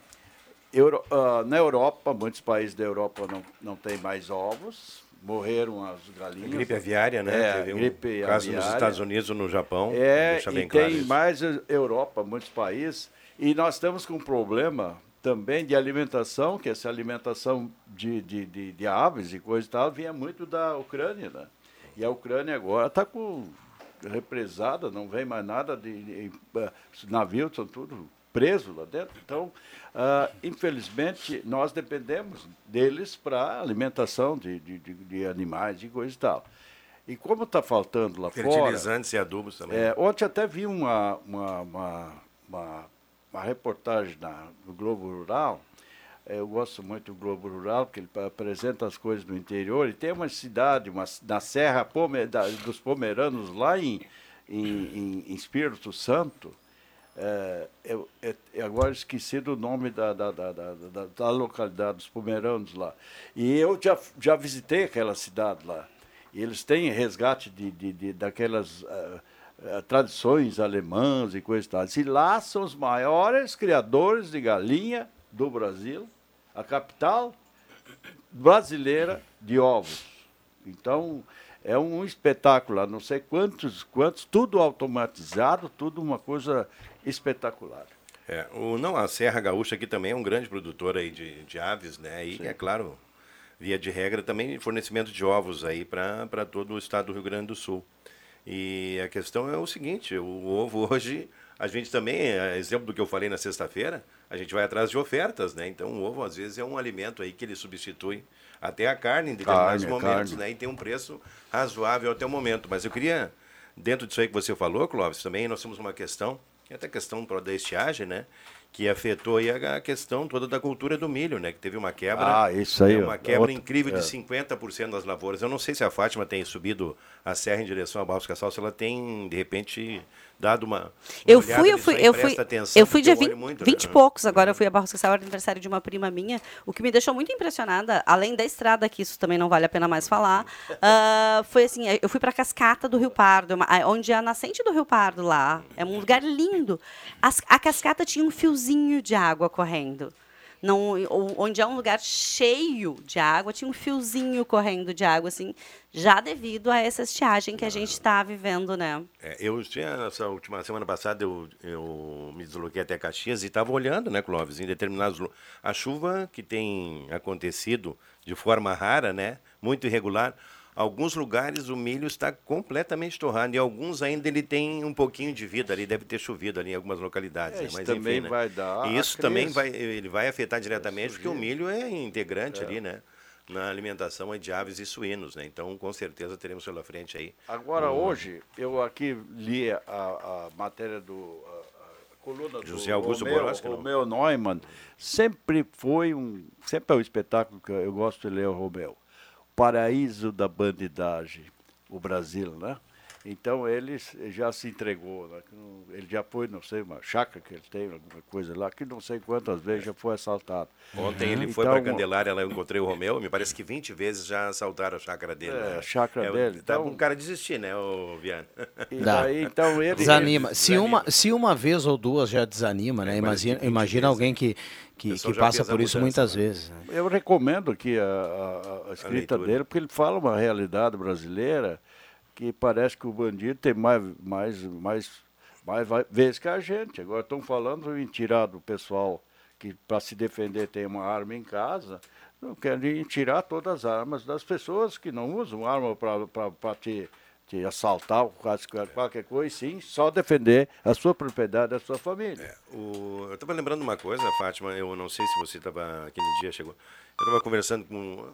Euro- ah, na Europa, muitos países da Europa não, não têm mais ovos, morreram as galinhas. Gripe aviária, né? É, Teve um gripe caso nos aviária. Estados Unidos ou no Japão. É, deixa bem e claro tem isso. mais a Europa, muitos países, e nós estamos com um problema também de alimentação, que essa alimentação de, de, de, de aves e coisa e tal vinha muito da Ucrânia, né? E a Ucrânia agora está com represada, não vem mais nada de, de eh, os navios estão tudo presos lá dentro. Então, ah, infelizmente, nós dependemos deles para alimentação de, de, de, de animais e coisa e tal. E como está faltando lá fora... Fertilizantes e adubos também. É, ontem até vi uma, uma, uma, uma, uma reportagem na, no Globo Rural. É, Eu gosto muito do Globo Rural, porque ele apresenta as coisas do interior. E tem uma cidade, uma, na Serra da- dos Pomeranos, lá em, em, em- Espírito Santo. É, eu, eu- agora esqueci do nome da, da, da, da, da- da localidade dos Pomeranos lá. E eu já, já visitei aquela cidade lá. E eles têm resgate de, de, de- daquelas ah, ah, tradições alemãs e coisas e tal. E lá são os maiores criadores de galinha do Brasil, a capital brasileira de ovos. Então, é um espetáculo, não sei quantos, quantos, tudo automatizado, tudo uma coisa espetacular. É, o, não, a Serra Gaúcha aqui também é um grande produtor aí de, de aves, né? E, é claro, via de regra, também fornecimento de ovos aí para todo o estado do Rio Grande do Sul. E a questão é o seguinte, o ovo hoje, a gente também, é, exemplo do que eu falei na sexta-feira, a gente vai atrás de ofertas, né? Então o ovo às vezes é um alimento aí que ele substitui até a carne em determinados Carne, momentos, carne. né? E tem um preço razoável até o momento. Mas eu queria, dentro disso aí que você falou, Clóvis, também nós temos uma questão, que é até questão da estiagem, né? Que afetou aí a questão toda da cultura do milho, né? Que teve uma quebra. Ah, isso aí, ó, Uma quebra outro- incrível é. de 50% das lavouras. Eu não sei se a Fátima tem subido a serra em direção a Barros Cassal, se ela tem, de repente, dado uma. uma Eu fui, eu fui, eu fui, atenção, eu fui dia olho 20, muito, 20 e né? poucos, agora eu fui a Barros Cassal, era aniversário de uma prima minha, o que me deixou muito impressionada, além da estrada, que isso também não vale a pena mais falar, ah, foi assim, eu fui para a cascata do Rio Pardo, uma- ah, onde é a nascente do Rio Pardo lá, é um lugar lindo. As- a cascata tinha um fiozinho de água correndo. Não, onde é um lugar cheio de água, tinha um fiozinho correndo de água, assim, já devido a essa estiagem que a gente está vivendo, né? É, eu tinha, essa última semana passada, eu, eu me desloquei até Caxias e estava olhando, né, Clóvis, em determinados A chuva que tem acontecido de forma rara, né, muito irregular, alguns lugares o milho está completamente torrado e alguns ainda ele tem um pouquinho de vida ali, deve ter chovido ali em algumas localidades. É, né, isso mas também enfim, né? vai dar E isso também vai, ele vai afetar diretamente, porque o milho é integrante É. ali, né? Na alimentação de aves e suínos, né? Então, com certeza, teremos pela frente aí. Agora, um- hoje, eu aqui li a, a matéria do. A, coluna José Augusto Romeu, não? Romeu Neumann. Sempre foi um. Sempre é um espetáculo que eu gosto de ler o Romeu. Paraíso da bandidagem, o Brasil, né? Então ele já se entregou, né? que ele já foi, não sei, uma chácara que ele tem, alguma coisa lá, que não sei quantas vezes já foi assaltado. Ontem ele foi para Candelária, lá eu encontrei o Romeu, me parece que 20 vezes já assaltaram a chácara dele. É, né? a chácara É, dele, Tá então- um cara desistir, né, o Viana? Daí, então, ele- Desanima. ele Se uma, se uma vez ou duas já desanima, né? Imagina, imagina alguém que, que, que já passa a por isso mudança, muitas vezes. né? Eu recomendo aqui a, a- a escrita leitura. dele, porque ele fala uma realidade brasileira que parece que o bandido tem mais, mais, mais, mais vezes que a gente. Agora estão falando em tirar do pessoal que para se defender tem uma arma em casa, não querem tirar todas as armas das pessoas que não usam arma para te, te assaltar ou qualquer- qualquer coisa, sim só defender a sua propriedade, a sua família. O- eu estava lembrando uma coisa, Fátima, eu não sei se você estava aquele dia, chegou. Eu estava conversando com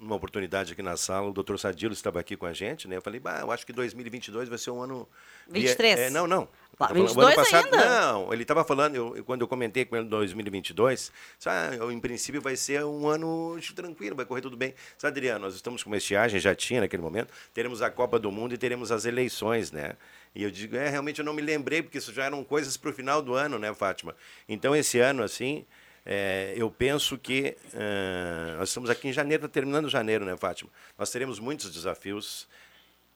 uma oportunidade aqui na sala, o doutor Sadilo estava aqui com a gente, né? Eu falei, bah, eu acho que 2022 vai ser um ano... 23. É, não, não. Lá, Tá falando- o 22 ano passado, ainda? Não, ele estava falando, eu- quando eu comentei com ele em 2022, ah, eu, em princípio vai ser um ano tranquilo, vai correr tudo bem. Sabe, Adriano, nós estamos com uma estiagem, já tinha naquele momento, teremos a Copa do Mundo e teremos as eleições, né? E eu digo, é, realmente eu não me lembrei, porque isso já eram coisas para o final do ano, né, Fátima? Então, esse ano, assim, é, eu penso que ah, nós estamos aqui em janeiro, está terminando janeiro, né, Fátima? Nós teremos muitos desafios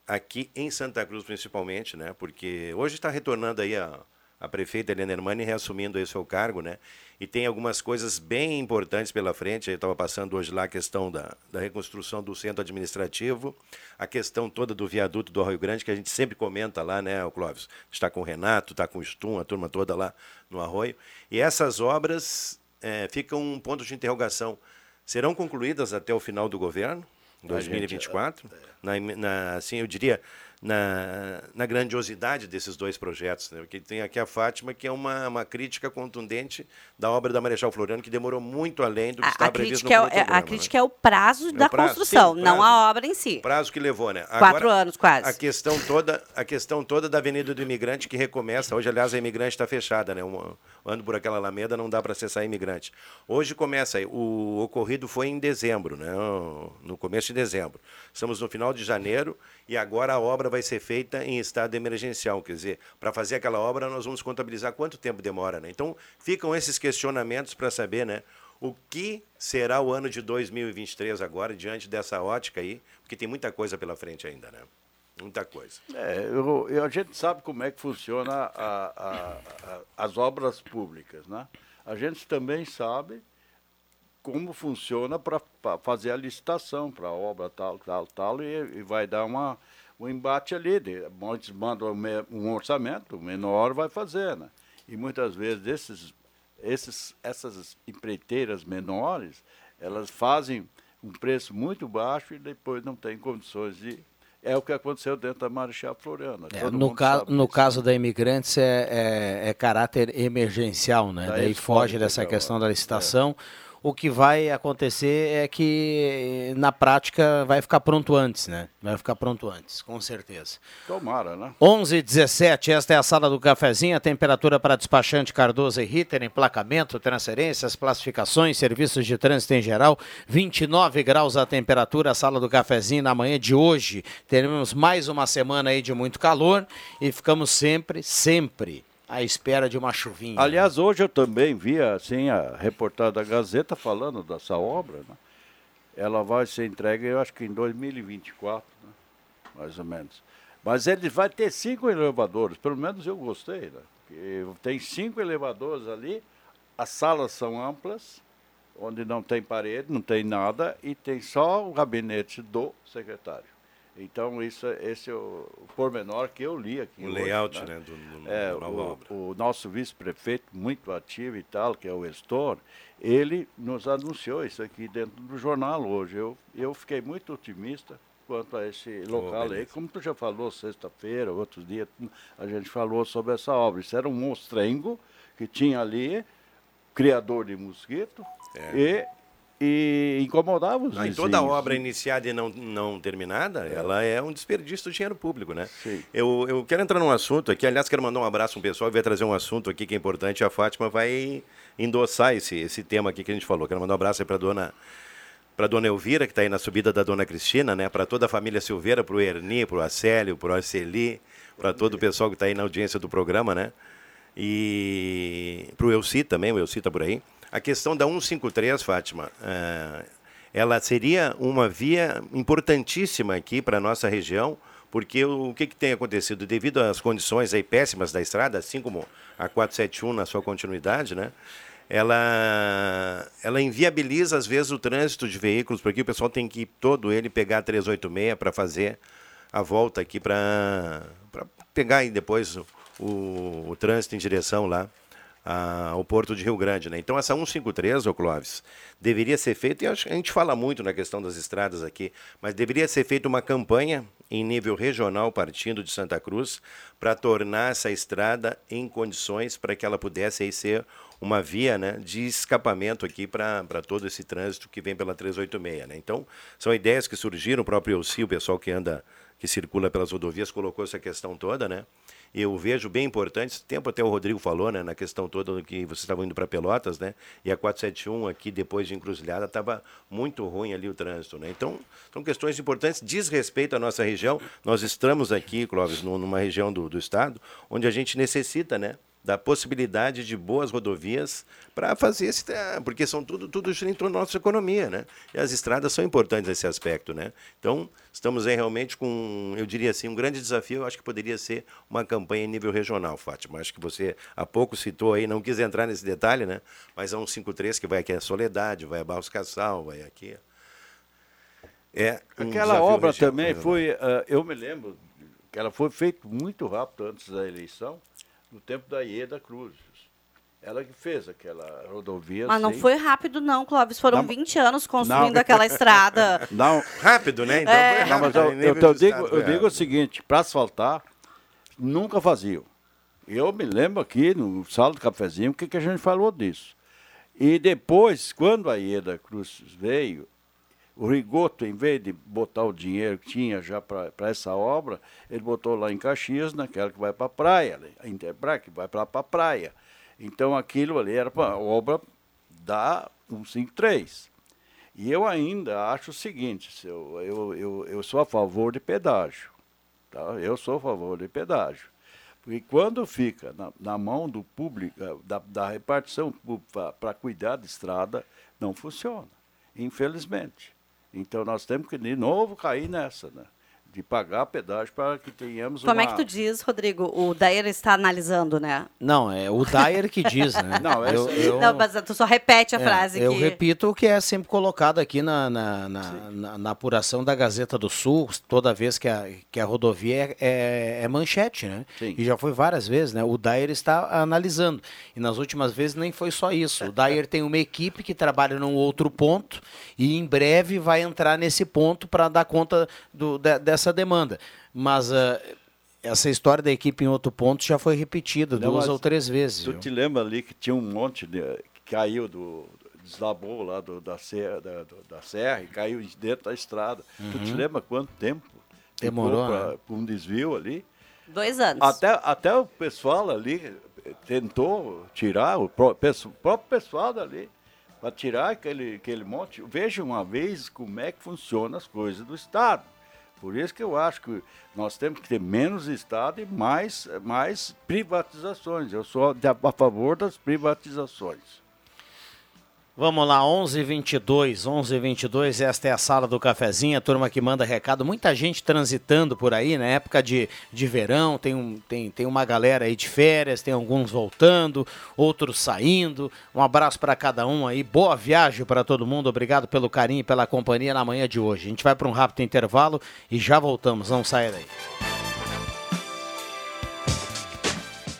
aqui em Santa Cruz, principalmente, né? Porque hoje está retornando aí a, a prefeita Helena Hermani reassumindo o seu cargo, né? E tem algumas coisas bem importantes pela frente. Eu estava passando hoje lá a questão da, da reconstrução do centro administrativo, a questão toda do viaduto do Arroio Grande, que a gente sempre comenta lá, né, o Clóvis? Está com o Renato, está com o Stum, a turma toda lá no Arroio. E essas obras eh, ficam um ponto de interrogação. Serão concluídas até o final do governo, A 2024? Na, na, assim, eu diria, na, na grandiosidade desses dois projetos. Né? Porque tem aqui a Fátima, que é uma, uma crítica contundente da obra da Marechal Floriano, que demorou muito além do que A, estava a previsto crítica, é, no o- é- cronograma, a crítica é o prazo É o da prazo, construção, sim, o não prazo. a obra em si. prazo que levou, né? Quatro anos, quase. A questão toda, a questão toda da Avenida do Imigrante que recomeça. Hoje, aliás, a Imigrante está fechada, né? Um, ando por aquela alameda, não dá para acessar a Imigrante. Hoje começa aí. O ocorrido foi em dezembro, né? No começo de dezembro. Estamos no final de janeiro e agora a obra vai ser feita em estado emergencial. Quer dizer, para fazer aquela obra, nós vamos contabilizar quanto tempo demora, né? Então, ficam esses questionamentos para saber, né? O que será o ano de 2023 agora, diante dessa ótica aí? Porque tem muita coisa pela frente ainda, né? Muita coisa. É, eu, eu- a gente sabe como é que funciona a- a- a- as obras públicas, né? A gente também sabe como funciona para fazer a licitação para a obra tal, tal, tal, e, e vai dar uma, um embate ali. De, muitos mandam um me- orçamento, o menor vai fazer, né? E muitas vezes esses, esses, essas empreiteiras menores, elas fazem um preço muito baixo e depois não tem condições de... É o que aconteceu dentro da Marechal Floriano. É, no, ca- no caso da imigrantes é, é- é caráter emergencial, né? Daí Daí foge dessa questão da licitação. O que vai acontecer é que na prática vai ficar pronto antes, né? Vai ficar pronto antes, com certeza. Tomara, né? 11 h 17, esta é a sala do cafezinho, a temperatura para despachante Cardoso e Ritter, emplacamento, transferências, classificações, serviços de trânsito em geral, 29 graus a temperatura, a sala do cafezinho na manhã de hoje. Teremos mais uma semana aí de muito calor e ficamos sempre, sempre à espera de uma chuvinha. Aliás, hoje eu também vi assim, a reportagem da Gazeta falando dessa obra. Né? Ela vai ser entregue, eu acho que em 2024, né? mais ou menos. Mas ele vai ter cinco elevadores, pelo menos eu gostei. Né? Tem cinco elevadores ali, as salas são amplas, onde não tem parede, não tem nada, e tem só o gabinete do secretário. Então, isso, é- esse é o, pormenor que eu li aqui. O hoje, layout, né, do- do- é, nova o, obra. o nosso vice-prefeito, muito ativo e tal, que é o Estor, ele nos anunciou isso aqui dentro do jornal hoje. Eu, eu fiquei muito otimista quanto a esse local aí. beleza. Como tu já falou sexta-feira, outros dias, a gente falou sobre essa obra. Isso era um monstrengo que tinha ali, criador de mosquito, e, e incomodava os Não, e vizinhos. toda obra iniciada e não, não terminada, ela é um desperdício do dinheiro público, né? Eu, eu quero entrar num assunto aqui, aliás, quero mandar um abraço um pessoal e vai trazer um assunto aqui que é importante. A Fátima vai endossar esse, esse tema aqui que a gente falou. Quero mandar um abraço aí para dona para dona Elvira, que está aí na subida da dona Cristina, né? Para toda a família Silveira, para o Erni, para o Acélio, para o Arceli, para todo o pessoal que está aí na audiência do programa, né? E para o Elci também, o Elci está por aí. A questão da 153, Fátima, eh, ela seria uma via importantíssima aqui para a nossa região, porque o, que, que tem acontecido? Devido às condições aí péssimas da estrada, assim como a 471 na sua continuidade, né? ela, ela inviabiliza, às vezes, o trânsito de veículos, porque o pessoal tem que ir todo ele pegar a 386 para fazer a volta aqui para pegar aí depois o, o, o trânsito em direção lá a- ao Porto de Rio Grande. Né? Então, essa 153, ô Clóvis, deveria ser feita, e a gente fala muito na questão das estradas aqui, mas deveria ser feita uma campanha em nível regional, partindo de Santa Cruz, para tornar essa estrada em condições para que ela pudesse aí ser uma via né, de escapamento aqui para todo esse trânsito que vem pela 386. Né? Então, são ideias que surgiram, o próprio Elci, o pessoal que anda, que circula pelas rodovias, colocou essa questão toda, né? Eu vejo bem importante, esse tempo até o Rodrigo falou, né, na questão toda que vocês estavam indo para Pelotas, né, e a 471 aqui depois de Encruzilhada estava muito ruim ali o trânsito, né, então são questões importantes, diz respeito à nossa região, nós estamos aqui, Clóvis, numa região do, do estado, onde a gente necessita, né, da possibilidade de boas rodovias para fazer esse porque são tudo tudo em torno da nossa economia, né? E as estradas são importantes nesse aspecto, né? Então estamos aí realmente com, eu diria assim, um grande desafio. Eu acho que poderia ser uma campanha em nível regional, Fátima. Acho que você há pouco citou aí, não quis entrar nesse detalhe, né? Mas é um 53 que vai aqui a Soledade, vai a Barros Cassal, vai aqui. É um Aquela obra também foi, uh, eu me lembro que ela foi feita muito rápido antes da eleição no tempo da Ieda Cruz. Ela que fez aquela rodovia. Mas não foi rápido, não, Clóvis. Foram não, 20 anos construindo não, aquela estrada. Não. Rápido, né? Então é. Não, mas eu, eu, eu digo, eu digo o seguinte: para asfaltar, nunca faziam. Eu me lembro aqui no Sala do Cafezinho o que, que a gente falou disso. E depois, quando a Ieda Cruz veio, o Rigoto, em vez de botar o dinheiro que tinha já para essa obra, ele botou lá em Caxias, naquela que vai para a praia, Interbra, que vai para a praia. Então aquilo ali era para obra da 153. E eu ainda acho o seguinte, eu, eu, eu, eu sou a favor de pedágio. Tá? Eu sou a favor de pedágio. Porque quando fica na, na mão do público, da, da repartição para cuidar da estrada, não funciona, infelizmente. Então nós temos que de novo cair nessa, né? De pagar pedágio para que tenhamos Como uma... é que tu diz, Rodrigo? O Dayer está analisando, né? Não, é o Dayer que diz, né? Não, eu, eu, Não, mas tu só repete a é, frase. Eu que... repito o que é sempre colocado aqui na, na, na, na, na apuração da Gazeta do Sul, toda vez que a, que a rodovia é, é, é manchete, né? Sim. E já foi várias vezes, né? O Dayer está analisando. E nas últimas vezes nem foi só isso. O Dayer tem uma equipe que trabalha num outro ponto e em breve vai entrar nesse ponto para dar conta do, de, dessa demanda. Mas uh, essa história da equipe em outro ponto já foi repetida Não, duas ou três vezes. Tu viu? te lembra ali que tinha um monte de, que caiu do desabou lá do, da, serra, da, do, da serra e caiu dentro da estrada. Uhum. Tu te lembra quanto tempo demorou para né? um desvio ali? Dois anos. Até, até o pessoal ali tentou tirar, o próprio pessoal dali, para tirar aquele, aquele monte. Veja uma vez como é que funcionam as coisas do Estado. Por isso que eu acho que nós temos que ter menos Estado e mais, mais privatizações. Eu sou a favor das privatizações. Vamos lá, 11:22, 11:22. Esta é a sala do cafezinho, a turma que manda recado. Muita gente transitando por aí na época de, de verão. Tem, um, tem, tem uma galera aí de férias, tem alguns voltando, outros saindo. Um abraço para cada um aí. Boa viagem para todo mundo. Obrigado pelo carinho e pela companhia na manhã de hoje. A gente vai para um rápido intervalo e já voltamos. Não saia daí.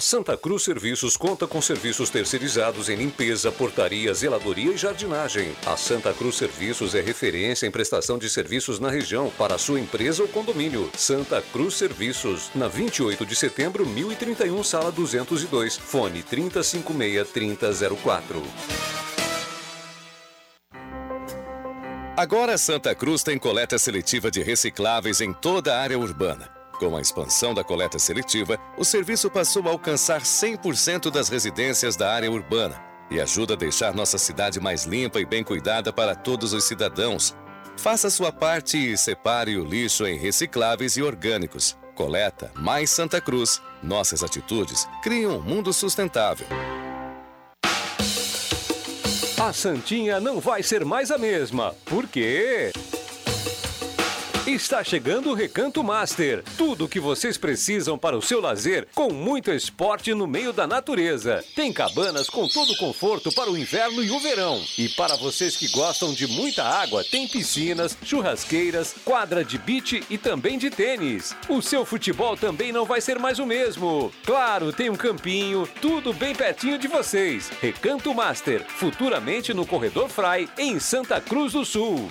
Santa Cruz Serviços conta com serviços terceirizados em limpeza, portaria, zeladoria e jardinagem. A Santa Cruz Serviços é referência em prestação de serviços na região para sua empresa ou condomínio. Santa Cruz Serviços, na 28 de setembro, 1031, sala 202, fone 3056-3004. Agora Santa Cruz tem coleta seletiva de recicláveis em toda a área urbana Com a expansão da coleta seletiva, o serviço passou a alcançar 100% das residências da área urbana e ajuda a deixar nossa cidade mais limpa e bem cuidada para todos os cidadãos. Faça sua parte e separe o lixo em recicláveis e orgânicos. Coleta mais Santa Cruz. Nossas atitudes criam um mundo sustentável. A Santinha não vai ser mais a mesma. Por quê? Está chegando o Recanto Master. Tudo o que vocês precisam para o seu lazer, com muito esporte no meio da natureza. Tem cabanas com todo o conforto para o inverno e o verão. E para vocês que gostam de muita água, tem piscinas, churrasqueiras, quadra de beach e também de tênis. O seu futebol também não vai ser mais o mesmo. Claro, tem um campinho, tudo bem pertinho de vocês. Recanto Master, futuramente no Corredor Fry, em Santa Cruz do Sul.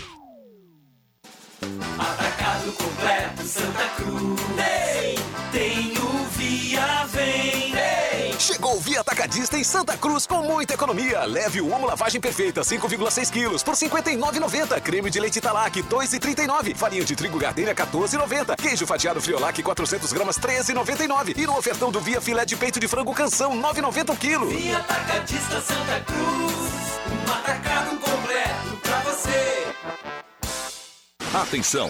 Atacado completo Santa Cruz. Ei, tem o Via Vem. Ei. Chegou o Via Atacadista em Santa Cruz com muita economia. Leve o Omo Lavagem Perfeita 5,6 quilos por R$ 59,90. Creme de leite Italac 2,39. Farinha de trigo Gardenia 14,90. Queijo fatiado Friolac 400 gramas 13,99. E no ofertão do Via Filé de peito de frango Canção 9,90 o quilo. Via Atacadista Santa Cruz. Um atacado completo pra você. Atenção!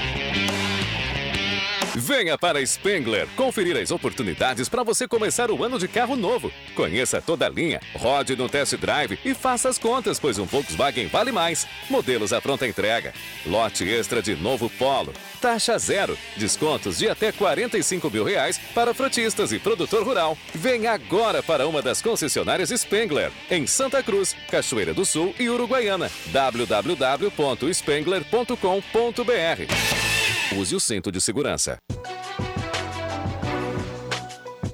Venha para a Spengler conferir as oportunidades para você começar o ano de carro novo. Conheça toda a linha, rode no test drive e faça as contas, pois um Volkswagen vale mais. Modelos à pronta entrega. Lote extra de novo Polo. Taxa zero. Descontos de até 45 mil reais para frotistas e produtor rural. Venha agora para uma das concessionárias Spengler, em Santa Cruz, Cachoeira do Sul e Uruguaiana. www.spengler.com.br Use o cinto de segurança.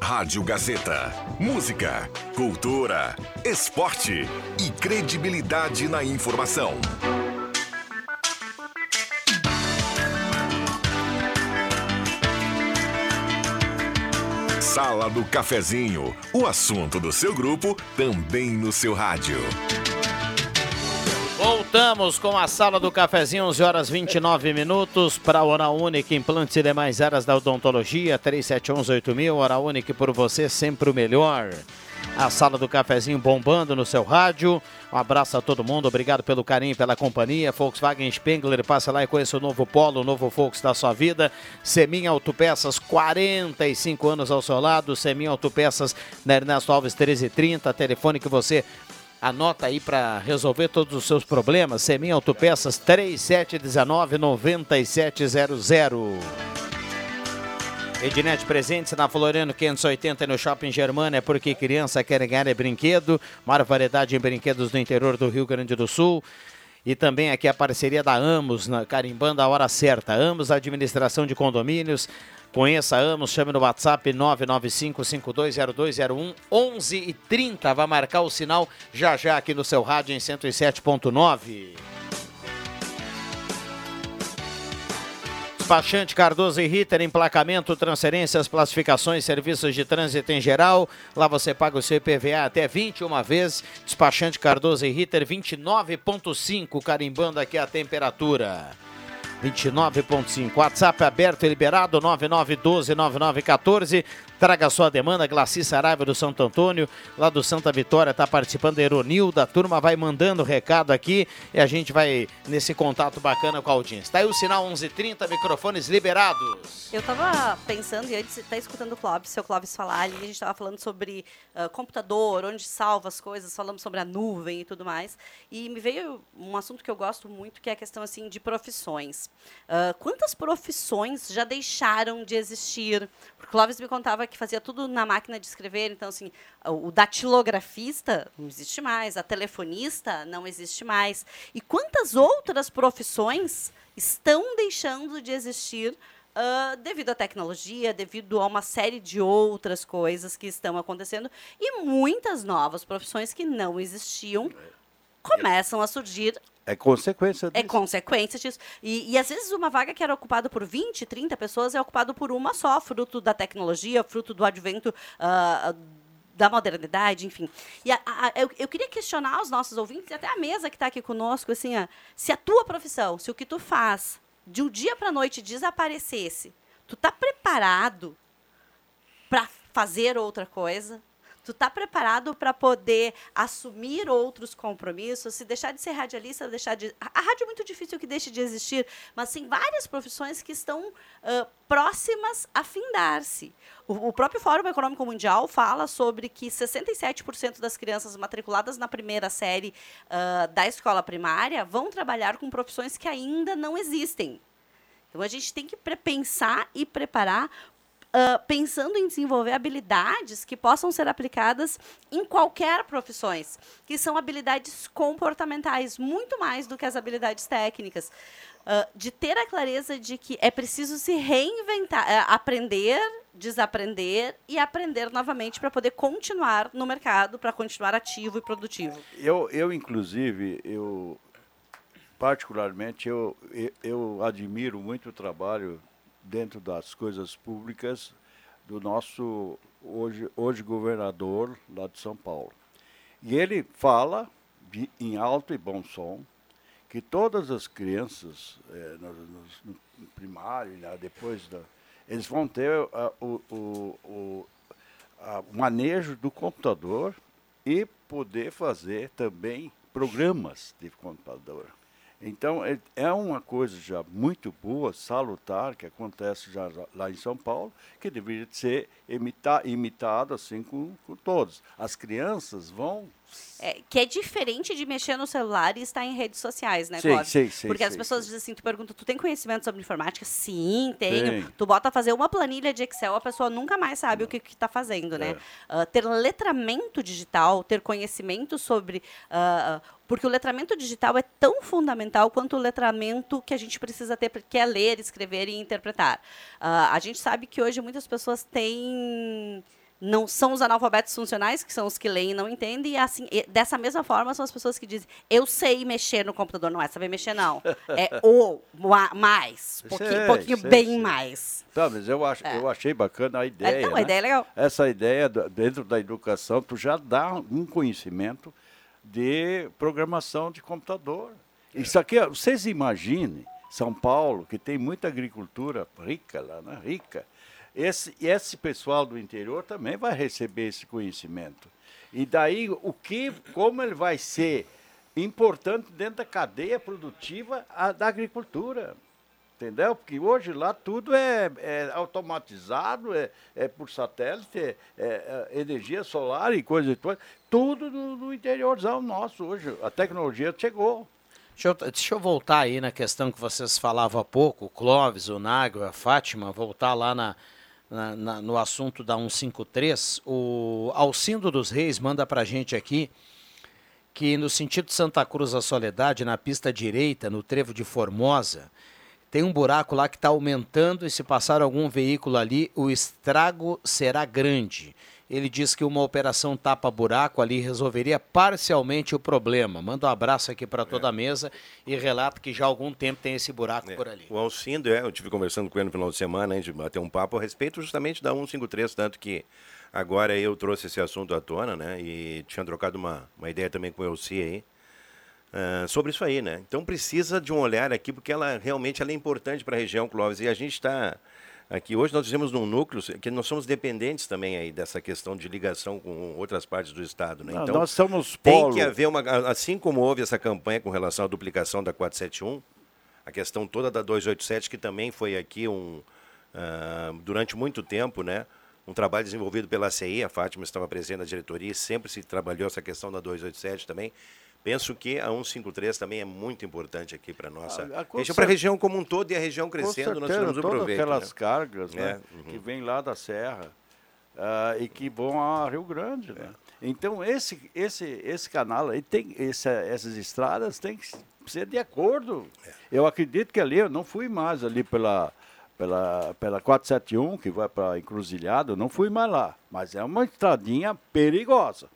Rádio Gazeta. Música, cultura, esporte e credibilidade na informação. Sala do Cafezinho. O assunto do seu grupo também no seu rádio. Voltamos com a sala do cafezinho, 11 horas 29 minutos, para a Hora Única, implantes e demais áreas da odontologia, 37118000, Hora Única por você, sempre o melhor. A sala do cafezinho bombando no seu rádio. Um abraço a todo mundo, obrigado pelo carinho, pela companhia. Volkswagen Spengler, passa lá e conheça o novo Polo, o novo Volks da sua vida. Semin Autopeças, 45 anos ao seu lado. Semin Autopeças na Ernesto Alves 1330, telefone que você Anota aí para resolver todos os seus problemas. Semin Autopeças 3719-9700. Ednet Presentes na Floriano 580 e no Shopping Germana é porque criança quer ganhar é brinquedo. Maior variedade em brinquedos do interior do Rio Grande do Sul. E também aqui a parceria da Amos, na carimbando a hora certa. Amos Administração de Condomínios. Conheça Amos, chame no WhatsApp 995-520201 11 e 30. Vai marcar o sinal já já aqui no seu rádio em 107.9. Despachante Cardoso e Ritter, emplacamento, transferências, classificações, serviços de trânsito em geral. Lá você paga o seu IPVA até 21 vezes. Despachante Cardoso e Ritter 29.5, carimbando aqui a temperatura. 29.5. WhatsApp aberto e liberado 99129914. Traga sua demanda, Glaci Saraiva do Santo Antônio, lá do Santa Vitória, está participando, Eronilda, a turma vai mandando recado aqui e a gente vai nesse contato bacana com a audiência. Está aí o sinal 11:30, microfones liberados. Eu tava pensando, e antes tá escutando o Clóvis, seu Clóvis falar ali, a gente tava falando sobre ah, computador, onde salva as coisas, falamos sobre a nuvem e tudo mais. E me veio um assunto que eu gosto muito, que é a questão assim de profissões. Ah, quantas profissões já deixaram de existir? O Clóvis me contava que fazia tudo na máquina de escrever, então assim, o datilografista não existe mais, a telefonista não existe mais. E quantas outras profissões estão deixando de existir ah, devido à tecnologia, devido a uma série de outras coisas que estão acontecendo? E muitas novas profissões que não existiam começam a surgir É consequência é disso. consequência disso. E, e às vezes uma vaga que era ocupada por 20, 30 pessoas é ocupada por uma só, fruto da tecnologia, fruto do advento ah, da modernidade, enfim. E a- a- eu, eu queria questionar os nossos ouvintes e até a mesa que está aqui conosco, assim, ó, se a tua profissão, se o que tu faz de um dia para noite desaparecesse, tu tá preparado para fazer outra coisa? Tu tá preparado para poder assumir outros compromissos? Se deixar de ser radialista, deixar de. A rádio é muito difícil que deixe de existir, mas tem várias profissões que estão ah, próximas a findar-se. O, o próprio Fórum Econômico Mundial fala sobre que 67% das crianças matriculadas na primeira série ah, da escola primária vão trabalhar com profissões que ainda não existem. Então a gente tem que pensar e preparar ah, pensando em desenvolver habilidades que possam ser aplicadas em qualquer profissões, que são habilidades comportamentais, muito mais do que as habilidades técnicas. Ah, de ter a clareza de que é preciso se reinventar, eh, aprender, desaprender e aprender novamente para poder continuar no mercado, para continuar ativo e produtivo. Eu, eu inclusive, eu particularmente, eu, eu, eu admiro muito o trabalho dentro das coisas públicas do nosso hoje, hoje governador lá de São Paulo. E ele fala de- em alto e bom som que todas as crianças eh, no, no- no primário, né, depois da, eles vão ter ah, o, o, o, a- manejo do computador e poder fazer também programas de computador. Então, é- é uma coisa já muito boa, salutar, que acontece já lá- em São Paulo, que deveria ser imita, imitado assim com, com todos. As crianças vão É, que é diferente de mexer no celular e estar em redes sociais, né, sei, sei, Porque as pessoas dizem assim, tu pergunta, tu tem conhecimento sobre informática? Sim, tenho. Tenho. Tu bota fazer uma planilha de Excel, a pessoa nunca mais sabe o que está fazendo, né? É. Ah, ter letramento digital, ter conhecimento sobre... ah, porque o letramento digital é tão fundamental quanto o letramento que a gente precisa ter, que é ler, escrever e interpretar. Ah, a gente sabe que hoje muitas pessoas têm não são os analfabetos funcionais, que são os que leem e não entendem, e assim, e dessa mesma forma são as pessoas que dizem, eu sei mexer no computador, não é saber mexer, não. É o ma- mais, pouquinho, Sei, pouquinho sei, bem sei. mais. Tá, mas eu, acho, É. eu achei bacana a ideia. não, a né? ideia é legal. Essa ideia dentro da educação, tu já dá um conhecimento de programação de computador. Isso aqui, vocês imaginem, São Paulo, que tem muita agricultura rica lá, né? Rica. Esse, esse pessoal do interior também vai receber esse conhecimento. E daí, o que, como ele vai ser importante dentro da cadeia produtiva a- da agricultura. Entendeu? Porque hoje lá tudo é, é automatizado, é, é por satélite, é, é, é energia solar e coisa e coisa. Tudo no, no interiorzão nosso hoje. A tecnologia chegou. Deixa eu, deixa eu voltar aí na questão que vocês falavam há pouco, o Clóvis, o Nagro, a Fátima, voltar lá na, na- na- no assunto da 153. O Alcindo dos Reis manda pra gente aqui que no sentido Santa Cruz a Soledade, na pista direita, no trevo de Formosa, tem um buraco lá que está aumentando e se passar algum veículo ali, o estrago será grande. Ele diz que uma operação tapa-buraco ali resolveria parcialmente o problema. Manda um abraço aqui para toda a mesa e relata que já há algum tempo tem esse buraco por ali. O Alcindo, é, eu tive conversando com ele no final de semana, a gente bateu um papo a respeito justamente da 153, tanto que agora eu trouxe esse assunto à tona, né? E tinha trocado uma, uma ideia também com o Elci aí. ah, sobre isso aí, né? Então precisa de um olhar aqui, porque ela realmente ela é importante para a região, Clóvis, e a gente está Aqui hoje nós vivemos num núcleo que nós somos dependentes também aí dessa questão de ligação com outras partes do estado, né? Então nós somos tem polo. que haver uma assim como houve essa campanha com relação à duplicação da 471, a questão toda da 287 que também foi aqui um ah, durante muito tempo, né? Um trabalho desenvolvido pela CI, a Fátima estava presente na diretoria, e sempre se trabalhou essa questão da 287 também. Penso que a 153 também é muito importante aqui para a nossa Ah, com região, para a região como um todo e a região crescendo, nós certeza, tiramos o todas proveito. aquelas né? cargas né, É, uhum. que vêm lá da Serra ah, e que vão a Rio Grande. Né? Então, esse, esse, esse canal aí, tem, essas estradas têm que ser de acordo. Eu acredito que ali, eu não fui mais ali pela, pela, pela 471, que vai para Encruzilhada, não fui mais lá. Mas é uma estradinha perigosa.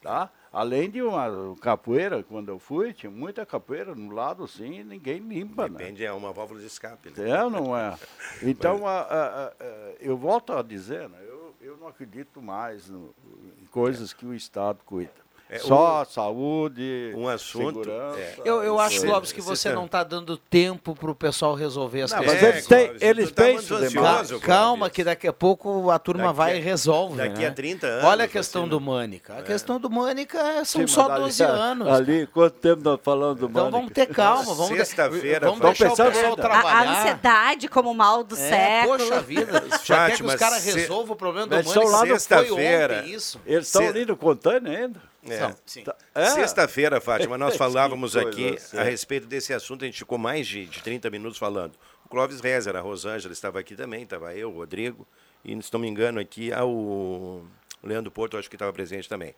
Tá? Além de uma capoeira, quando eu fui, tinha muita capoeira no lado assim, e ninguém limpa, né? Depende, é uma válvula de escape. Né? É não é? Então, a- a- a- a- eu volto a dizer, né, eu, eu não acredito mais no- em coisas que o Estado cuida. É, Só um- saúde, um assunto, segurança. é. Eu, eu acho, Sim. Clóvis, que você não está dando tempo para o pessoal resolver as Não, questões. mas eles têm- eles tá pensam demais. Calma, que daqui a pouco a turma Daqui vai a- e resolve. daqui né? a 30 anos, Olha a vai questão ser, do? Mânica. A questão do Mânica é- são Sim, só mas ali- 12 anos. Ali, quanto tempo nós falamos do Então Mânica? vamos ter calma, vamos, Sexta-feira, vamos deixar o pessoal ainda. A, a trabalhar. ansiedade como mal do É, século. poxa vida, já quer que os caras resolvam o problema do Eles Mânica. estão lá no- Foi Sexta-feira. Eles estão ali no contêiner ainda. É. Tá- é. Sexta-feira, Fátima, nós falávamos coisa aqui a respeito desse assunto, a gente ficou mais de, de 30 minutos falando. O Clóvis Rezer, a Rosângela estava aqui também, estava eu, o Rodrigo, e se não me engano aqui, ah, o Leandro Porto, acho que estava presente também.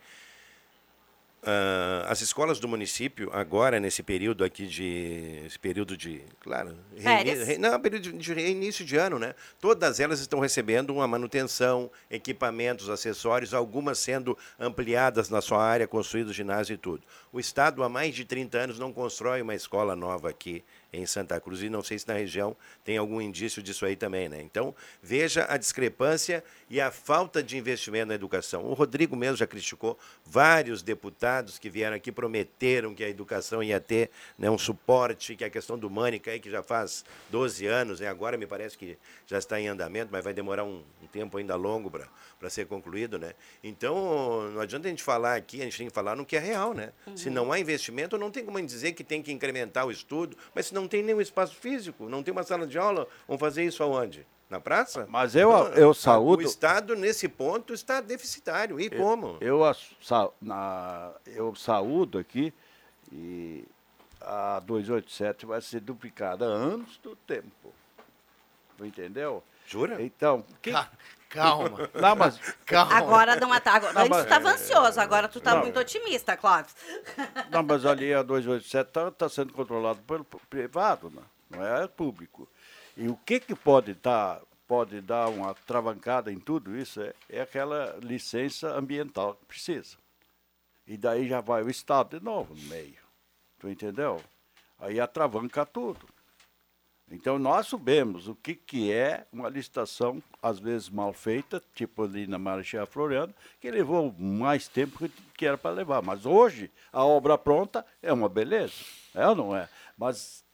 Ah, as escolas do município, agora, nesse período aqui de. Esse período de. Claro. Reini- não, período de, de início de ano, né? Todas elas estão recebendo uma manutenção, equipamentos, acessórios, algumas sendo ampliadas na sua área, construído ginásio e tudo. O Estado, há mais de 30 anos, não constrói uma escola nova aqui em Santa Cruz, e não sei se na região tem algum indício disso aí também, né? Então, veja a discrepância e a falta de investimento na educação. O Rodrigo mesmo já criticou vários deputados que vieram aqui, prometeram que a educação ia ter né, um suporte, que a questão do Mânica aí, que já faz 12 anos, né? agora me parece que já está em andamento, mas vai demorar um, um tempo ainda longo para ser concluído, né? Então, não adianta a gente falar aqui, a gente tem que falar no que é real, né? Se não há investimento, não tem como dizer que tem que incrementar o estudo, mas se não tem nenhum espaço físico, não tem uma sala de aula, vamos fazer isso aonde? Na praça? Mas eu, eu saúdo. O Estado, nesse ponto, está deficitário. E como? Eu, sa- na, eu saúdo aqui e a 287 vai ser duplicada antes do tempo. Entendeu? Jura? Então, quem... Calma. Não, mas Calma. Agora não é. Agora, Não, antes mas- tu estava ansioso, agora tu tá Não. muito otimista, Clóvis. Não, mas ali a 287 está tá sendo controlado pelo privado, né? não é público. E o que, que pode, tá, pode dar uma travancada em tudo isso é, é aquela licença ambiental que precisa. E daí já vai o Estado de novo no meio. Tu entendeu? Aí atravanca tudo. Então nós sabemos o que, que é uma licitação, às vezes mal feita, tipo ali na Marechal Floriano, que levou mais tempo que- que era para levar. Mas hoje, a obra pronta é uma beleza, é ou não é? Mas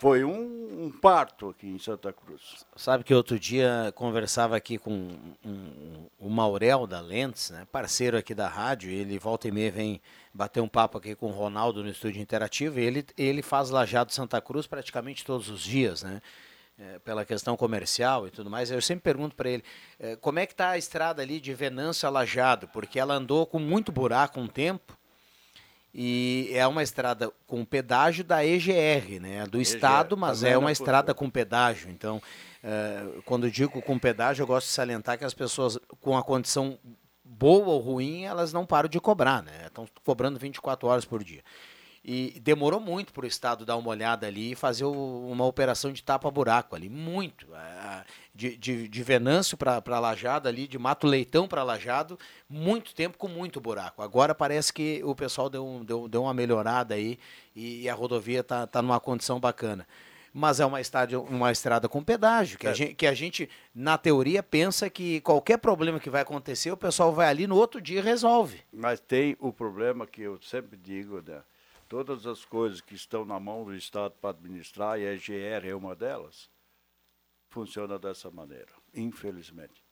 foi um, um parto aqui em Santa Cruz. Sabe que outro dia conversava aqui com um- um- o Maurel da Lentes, né, parceiro aqui da rádio, ele volta e meia vem bater um papo aqui com o Ronaldo no estúdio interativo, e ele, ele faz Lajado Santa Cruz praticamente todos os dias, né? é, pela questão comercial e tudo mais. Eu sempre pergunto para ele é, como é que está a estrada ali de Venâncio a Lajado, porque ela andou com muito buraco um tempo, e é uma estrada com pedágio da EGR, né? Do EGR, Estado, mas é não uma é estrada com pedágio. Então, eh, quando digo com pedágio, eu gosto de salientar que as pessoas com a condição boa ou ruim, elas não param de cobrar, né? Estão cobrando 24 horas por dia. E demorou muito para o Estado dar uma olhada ali e fazer o- uma operação de tapa-buraco ali. Muito. Ah, De, de, de Venâncio para Lajado ali, de Mato Leitão para Lajado, muito tempo com muito buraco. Agora parece que o pessoal deu, deu, deu uma melhorada aí e, a rodovia está tá numa condição bacana. Mas é uma estrada, uma estrada com pedágio, que, a É. gente, que a gente, na teoria, pensa que qualquer problema que vai acontecer, o pessoal vai ali no outro dia e resolve. Mas tem o problema que eu sempre digo, né? Todas as coisas que estão na mão do Estado para administrar, e a EGR é uma delas, funciona dessa maneira, infelizmente.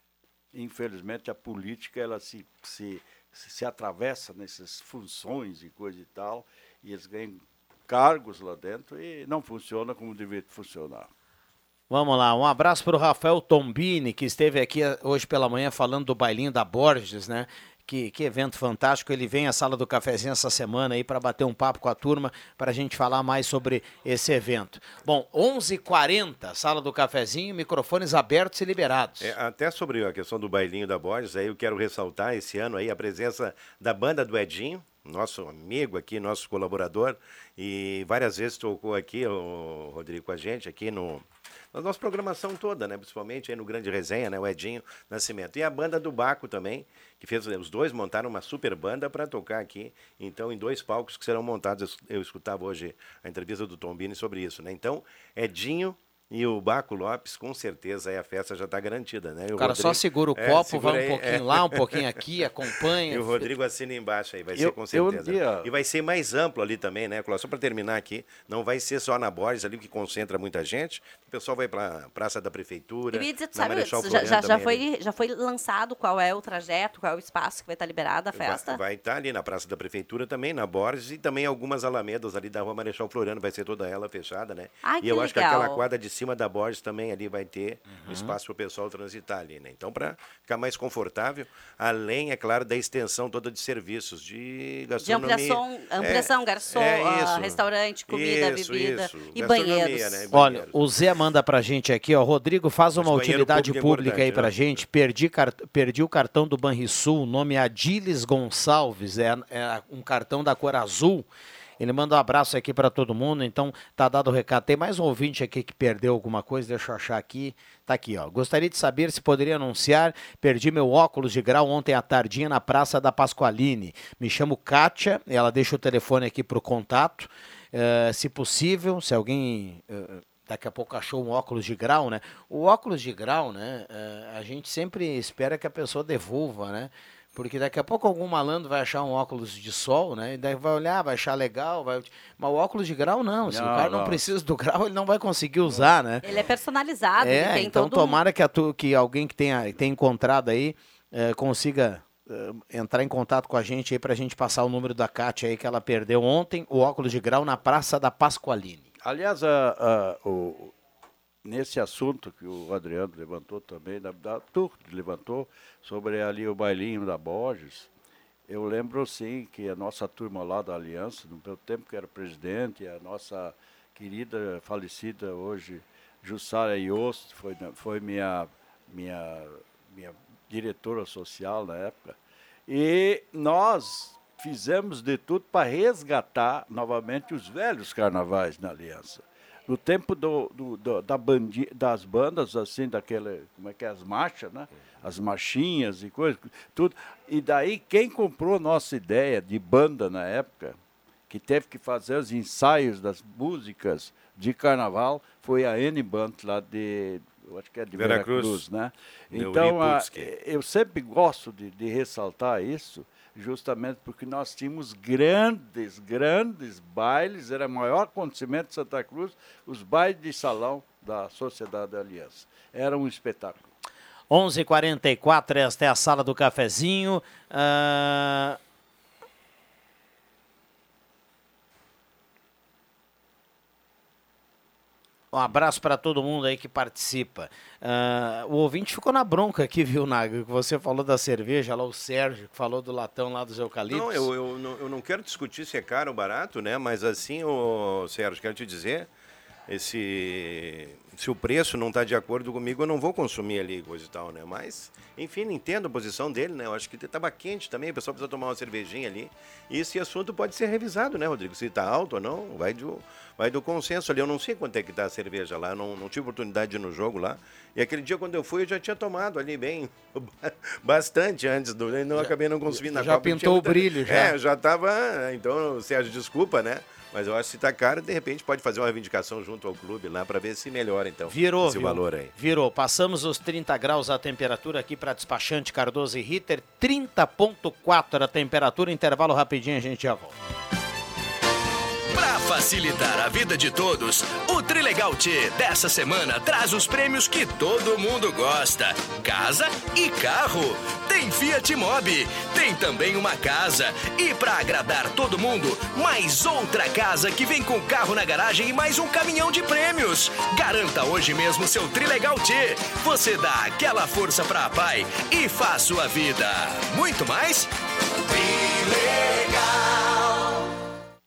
Infelizmente a política ela se, se, se atravessa nessas funções e coisa e tal, e eles ganham cargos lá dentro e não funciona como deveria funcionar. Vamos lá, um abraço para o Rafael Tombini, que esteve aqui eh, hoje pela manhã falando do bailinho da Borges, né? Que, que evento fantástico. Ele vem à sala do cafezinho essa semana aí para bater um papo com a turma, para a gente falar mais sobre esse evento. Bom, 11:40 h 40 sala do cafezinho, microfones abertos e liberados. É, até sobre a questão do bailinho da Borges, aí eu quero ressaltar esse ano aí a presença da banda do Edinho, nosso amigo aqui, nosso colaborador, e várias vezes tocou aqui, o Rodrigo, com a gente, aqui no, na nossa programação toda, né? Principalmente aí no Grande Resenha, né? O Edinho Nascimento. E a banda do Baco também, que fez, os dois montaram uma super banda para tocar aqui, então, em dois palcos que serão montados. Eu escutava hoje a entrevista do Tombini sobre isso, né? Então, Edinho e o Baco Lopes, com certeza, aí a festa já está garantida, né? E O cara só segura o É, copo, segura vai um aí, pouquinho é. lá, um pouquinho aqui, acompanha. E o Rodrigo assina embaixo aí, vai Eu- ser com eu certeza. dia- E vai ser mais amplo ali também, né, Cláudio? Só para terminar aqui, não vai ser só na Borges ali que concentra muita gente. O pessoal vai para a Praça da Prefeitura. Eu ia dizer, tu sabe, Marechal já, já, já ali. foi, já foi lançado qual é o trajeto, qual é o espaço que vai estar liberado a festa? Vai estar ali na Praça da Prefeitura também, na Borges, e também algumas alamedas ali da Rua Marechal Floriano, vai ser toda ela fechada, né? Ai, e que eu acho que legal. aquela quadra de cima da Borges também ali vai ter Uhum. um espaço para o pessoal transitar ali, né? Então, para ficar mais confortável, além, é claro, da extensão toda de serviços, de De gastronomia. ampliação, ampliação É, garçom, é ah, isso. restaurante, comida, Isso, bebida isso. e banheiros. né? Olha, o Zé manda pra gente aqui, ó. Rodrigo, faz uma utilidade é pública aí importante, pra né? gente. Perdi, car- perdi o cartão do Banrisul, o nome é Adiles Gonçalves, é, é um cartão da cor azul. Ele manda um abraço aqui pra todo mundo, então tá dado o recado. Tem mais um ouvinte aqui que perdeu alguma coisa, deixa eu achar aqui. Tá aqui, ó. Gostaria de saber se poderia anunciar. Perdi meu óculos de grau ontem à tardinha na Praça da Pasqualine. Me chamo Kátia, ela deixa o telefone aqui pro contato. Eh, se possível, se alguém eh, daqui a pouco achou um óculos de grau, né? O óculos de grau, né? eh, a gente sempre espera que a pessoa devolva, né? Porque daqui a pouco algum malandro vai achar um óculos de sol, né? E daí vai olhar, vai achar legal, vai... mas o óculos de grau não. Se o Não, cara não não. precisa do grau, ele não vai conseguir usar, né? Ele é personalizado, ele É, tem então todo um- tomara que, a tu- que alguém que tenha, tenha encontrado aí eh, consiga eh, entrar em contato com a gente aí pra gente passar o número da Kátia aí que ela perdeu ontem, o óculos de grau na Praça da Pasqualine. Aliás, a- a- o- nesse assunto que o Adriano levantou também, da, da, tu levantou, sobre ali o bailinho da Borges, eu lembro sim que a nossa turma lá da Aliança, no meu tempo que era presidente, a nossa querida falecida hoje, Jussara Yost, foi, foi minha, minha, minha diretora social na época, e nós fizemos de tudo para resgatar novamente os velhos carnavais na Aliança. No tempo do, do- do- da bandi, das bandas, assim, daquele, como é que é, as marchas, né? As marchinhas e coisas, tudo. E daí, quem comprou nossa ideia de banda na época, que teve que fazer os ensaios das músicas de carnaval, foi a N Band lá de, eu acho que é de Veracruz. Veracruz, né? Então, a- eu sempre gosto de, de ressaltar isso, justamente porque nós tínhamos grandes, grandes bailes, era o maior acontecimento de Santa Cruz, os bailes de salão da Sociedade da Aliança. Era um espetáculo. 11:44 esta é a sala do cafezinho. Ah, Um abraço para todo mundo aí que participa. Ah, o ouvinte ficou na bronca aqui, viu, Naga? Que você falou da cerveja lá, o Sérgio, que falou do latão lá dos eucaliptos. Não, eu, eu, não, eu não quero discutir se é caro ou barato, né? Mas assim, ô, Sérgio, quero te dizer, esse, se o preço não está de acordo comigo, eu não vou consumir ali coisa e tal, né? Mas, enfim, entendo a posição dele, né? Eu acho que estava quente também, o pessoal precisa tomar uma cervejinha ali. E esse assunto pode ser revisado, né, Rodrigo? Se está alto ou não, vai do, vai do consenso ali. Eu não sei quanto é que está a cerveja lá, não, não tive oportunidade de ir no jogo lá. E aquele dia, quando eu fui, eu já tinha tomado ali bem, bastante antes do... Não acabei não consumindo na já Copa, tinha pintou o muita- brilho, já. É, já estava. Então, Sérgio, desculpa, né? Mas eu acho que se tá caro, de repente pode fazer uma reivindicação junto ao clube lá para ver se melhora, então. Virou, esse viu? valor aí. Virou. Passamos os 30 graus a temperatura aqui para despachante Cardoso e Ritter. 30.4 a temperatura. Intervalo rapidinho, a gente já volta. Pra facilitar a vida de todos, o Trilegal T dessa semana traz os prêmios que todo mundo gosta: casa e carro. Tem Fiat Mobi, tem também uma casa. E para agradar todo mundo, mais outra casa que vem com carro na garagem e mais um caminhão de prêmios. Garanta hoje mesmo seu Trilegal T. Você dá aquela força pra pai e faz sua vida muito mais.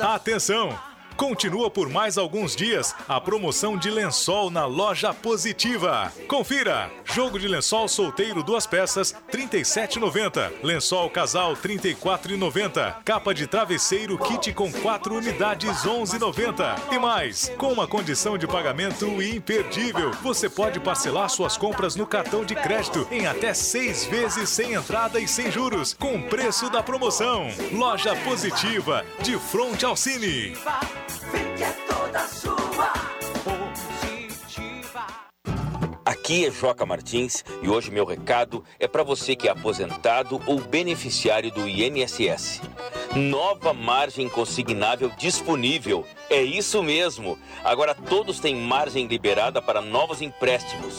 Atenção! Continua por mais alguns dias a promoção de lençol na loja Positiva. Confira! Jogo de lençol solteiro duas peças, R$ 37,90. Lençol casal, R$ 34,90. Capa de travesseiro kit com quatro unidades, R$ 11,90. E mais, com uma condição de pagamento imperdível, você pode parcelar suas compras no cartão de crédito em até seis vezes sem entrada e sem juros, com preço da promoção. Loja Positiva, de frente ao Cine. Aqui é Joca Martins e hoje meu recado é para você que é aposentado ou beneficiário do INSS. Nova margem consignável disponível. É isso mesmo. Agora todos têm margem liberada para novos empréstimos.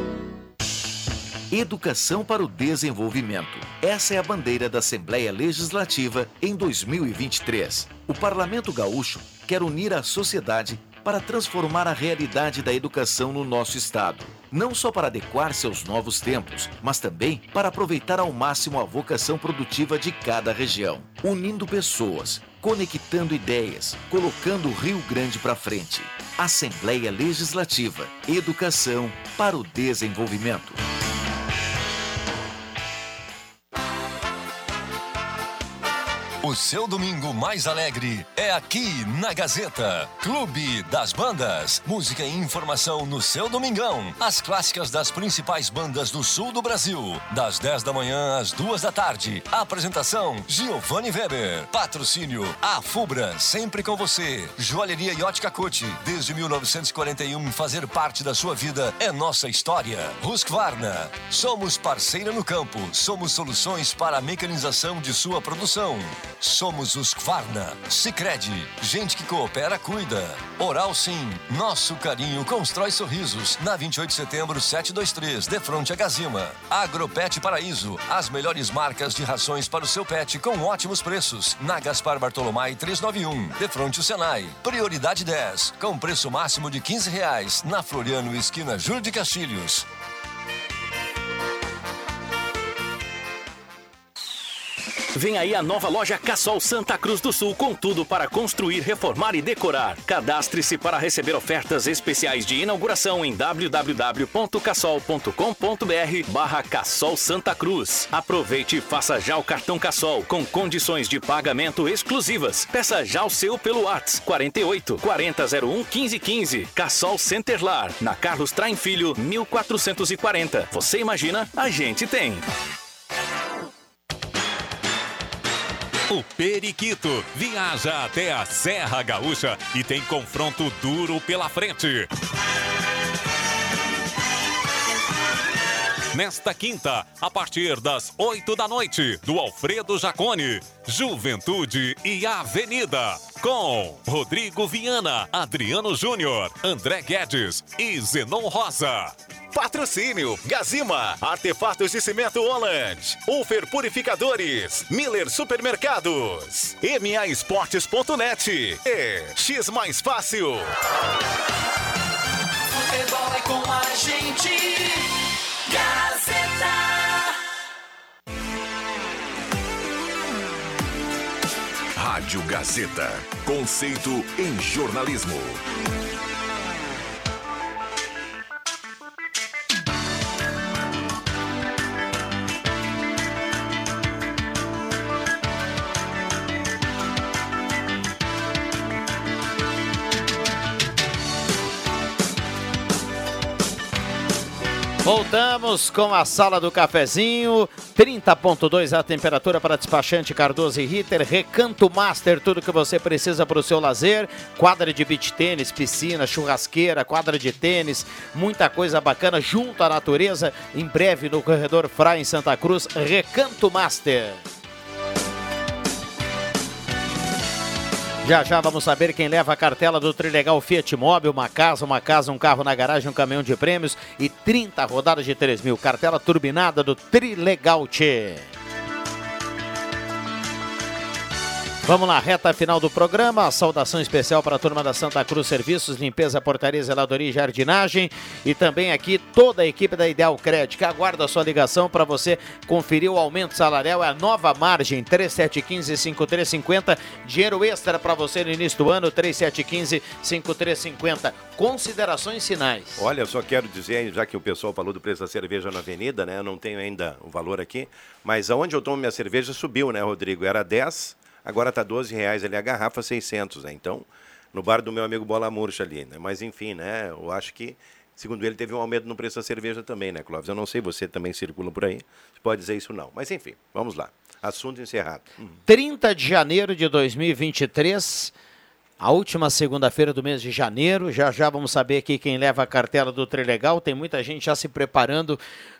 Educação para o Desenvolvimento. Essa é a bandeira da Assembleia Legislativa em 2023. O Parlamento Gaúcho quer unir a sociedade para transformar a realidade da educação no nosso estado. Não só para adequar-se aos novos tempos, mas também para aproveitar ao máximo a vocação produtiva de cada região, unindo pessoas, conectando ideias, colocando o Rio Grande para frente. Assembleia Legislativa. Educação para o desenvolvimento. O seu domingo mais alegre é aqui na Gazeta. Clube das Bandas. Música e informação no seu domingão. As clássicas das principais bandas do sul do Brasil. Das 10 da manhã às 2 da tarde. Apresentação: Giovanni Weber. Patrocínio: A Fubra, sempre com você. Joalheria Yotka Cote. Desde 1941, fazer parte da sua vida é nossa história. Husqvarna. Somos parceira no campo. Somos soluções para a mecanização de sua produção. Somos os Kvarna. Sicredi, gente que coopera, cuida. Oral Sim, nosso carinho constrói sorrisos. Na 28 de setembro, 723, de frente a Gazima. Agropet Paraíso, as melhores marcas de rações para o seu pet com ótimos preços. Na Gaspar Bartolomai 391, de frente ao Senai. Prioridade 10, com preço máximo de 15 reais. Na Floriano, esquina Júlio de Castilhos. Vem aí a nova loja Cassol Santa Cruz do Sul com tudo para construir, reformar e decorar. Cadastre-se para receber ofertas especiais de inauguração em www.cassol.com.br barra Cassol Santa Cruz. Aproveite e faça já o cartão Cassol com condições de pagamento exclusivas. Peça já o seu pelo WhatsApp 48 4001 1515. Cassol Centerlar, na Carlos Traem Filho, 1440. Você imagina? A gente tem. O Periquito viaja até a Serra Gaúcha e tem confronto duro pela frente. Nesta quinta, a partir das 8 da noite, do Alfredo Jacone, Juventude e Avenida, com Rodrigo Viana, Adriano Júnior, André Guedes e Zenon Rosa. Patrocínio Gazima, Artefatos de Cimento Holland, Ufer Purificadores, Miller Supermercados, MA Esportes.net e X Mais Fácil. Futebol é com a gente. Gazeta. Rádio Gazeta. Conceito em jornalismo. Voltamos com a sala do cafezinho, 30.2 a temperatura para despachante Cardoso e Ritter, Recanto Master, tudo que você precisa para o seu lazer, quadra de beach tênis, piscina, churrasqueira, quadra de tênis, muita coisa bacana junto à natureza, em breve no corredor Frai em Santa Cruz, Recanto Master. Já já vamos saber quem leva a cartela do Trilegal Fiat Mobi, uma casa, uma casa, um carro na garagem, um caminhão de prêmios e 30 rodadas de 3 mil. Cartela turbinada do Trilegal Tchê. Vamos lá, reta final do programa. Saudação especial para a turma da Santa Cruz Serviços, Limpeza, Portaria, Zeladoria e Jardinagem. E também aqui toda a equipe da Ideal Credit, que aguarda a sua ligação para você conferir o aumento salarial. É a nova margem, 3715-5350. Dinheiro extra para você no início do ano, 3715-5350. Considerações finais. Olha, só quero dizer, já que o pessoal falou do preço da cerveja na avenida, né? Eu não tenho ainda o valor aqui, mas aonde eu tomo minha cerveja subiu, né, Rodrigo? Era 10 Agora está 12 reais ali a garrafa, 600, né? Então, no bar do meu amigo Bola Murcha ali, né? Mas enfim, né? Eu acho que, segundo ele, teve um aumento no preço da cerveja também, né, Clóvis? Eu não sei, você também circula por aí, você pode dizer isso não. Mas enfim, vamos lá. Assunto encerrado. 30 de janeiro de 2023, a última segunda-feira do mês de janeiro. Já já vamos saber aqui quem leva a cartela do Trilegal. Tem muita gente já se preparando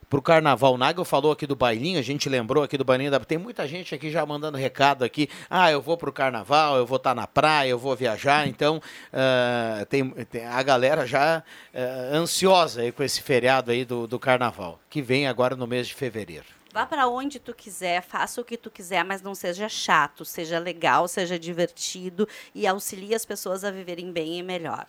para o carnaval. Nagel falou aqui do bailinho, a gente lembrou aqui do bailinho. Da... Tem muita gente aqui já mandando recado aqui. Ah, eu vou para o carnaval, eu vou estar na praia, eu vou viajar. Então, uh, tem, tem, a galera já uh, ansiosa aí com esse feriado aí do, do carnaval, que vem agora no mês de fevereiro. Vá para onde tu quiser, faça o que tu quiser, mas não seja chato, seja legal, seja divertido e auxilie as pessoas a viverem bem e melhor.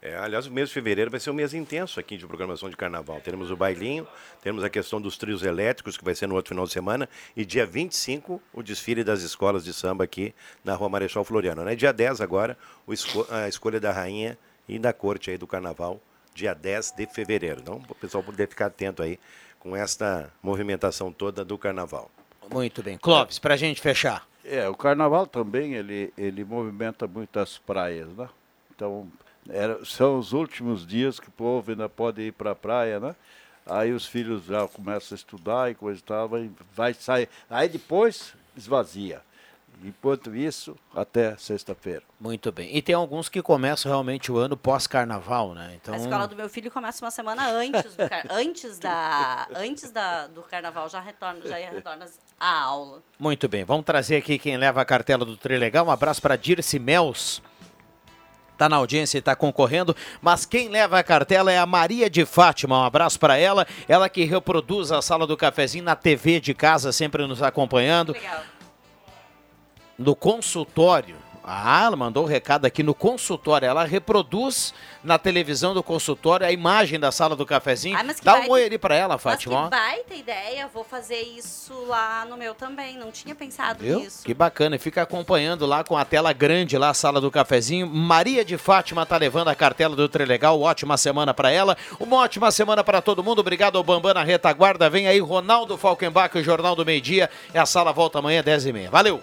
É, aliás, o mês de fevereiro vai ser um mês intenso aqui de programação de carnaval. Teremos o bailinho, temos a questão dos trios elétricos, que vai ser no outro final de semana, e dia 25, o desfile das escolas de samba aqui na Rua Marechal Floriano. Né? Dia 10 agora, esco a escolha da rainha e da corte aí do carnaval, dia 10 de fevereiro. Então, o pessoal poder ficar atento aí com esta movimentação toda do carnaval. Muito bem. Clóvis, para a gente fechar. É, o carnaval também, ele, ele movimenta muitas praias, né? Então, era, são os últimos dias que o povo ainda pode ir para a praia, né? Aí os filhos já começam a estudar e coisa e tal, vai, vai sair. Aí depois esvazia. Enquanto isso, até sexta-feira. Muito bem. E tem alguns que começam realmente o ano pós-carnaval, né? Então... A escola do meu filho começa uma semana antes do, car... antes da... antes da... do carnaval, já retorna, já retorna a aula. Muito bem. Vamos trazer aqui quem leva a cartela do Trilegal. Um abraço para Dirce Mels está na audiência e está concorrendo, mas quem leva a cartela é a Maria de Fátima. Um abraço para ela, ela que reproduz a sala do cafezinho na TV de casa, sempre nos acompanhando. Legal. No consultório ah, ela mandou o um recado aqui no consultório. Ela reproduz na televisão do consultório a imagem da sala do cafezinho. Ah, Dá um oi ali pra ela, Fátima. Mas que baita ideia. Vou fazer isso lá no meu também. Não tinha pensado Viu? nisso. Que bacana. E fica acompanhando lá com a tela grande lá a sala do cafezinho. Maria de Fátima tá levando a cartela do Trilegal. Ótima semana para ela. Uma ótima semana para todo mundo. Obrigado ao Bambam na retaguarda. Vem aí Ronaldo Falkenbach, o Jornal do Meio Dia. E a sala volta amanhã, 10h30. Valeu!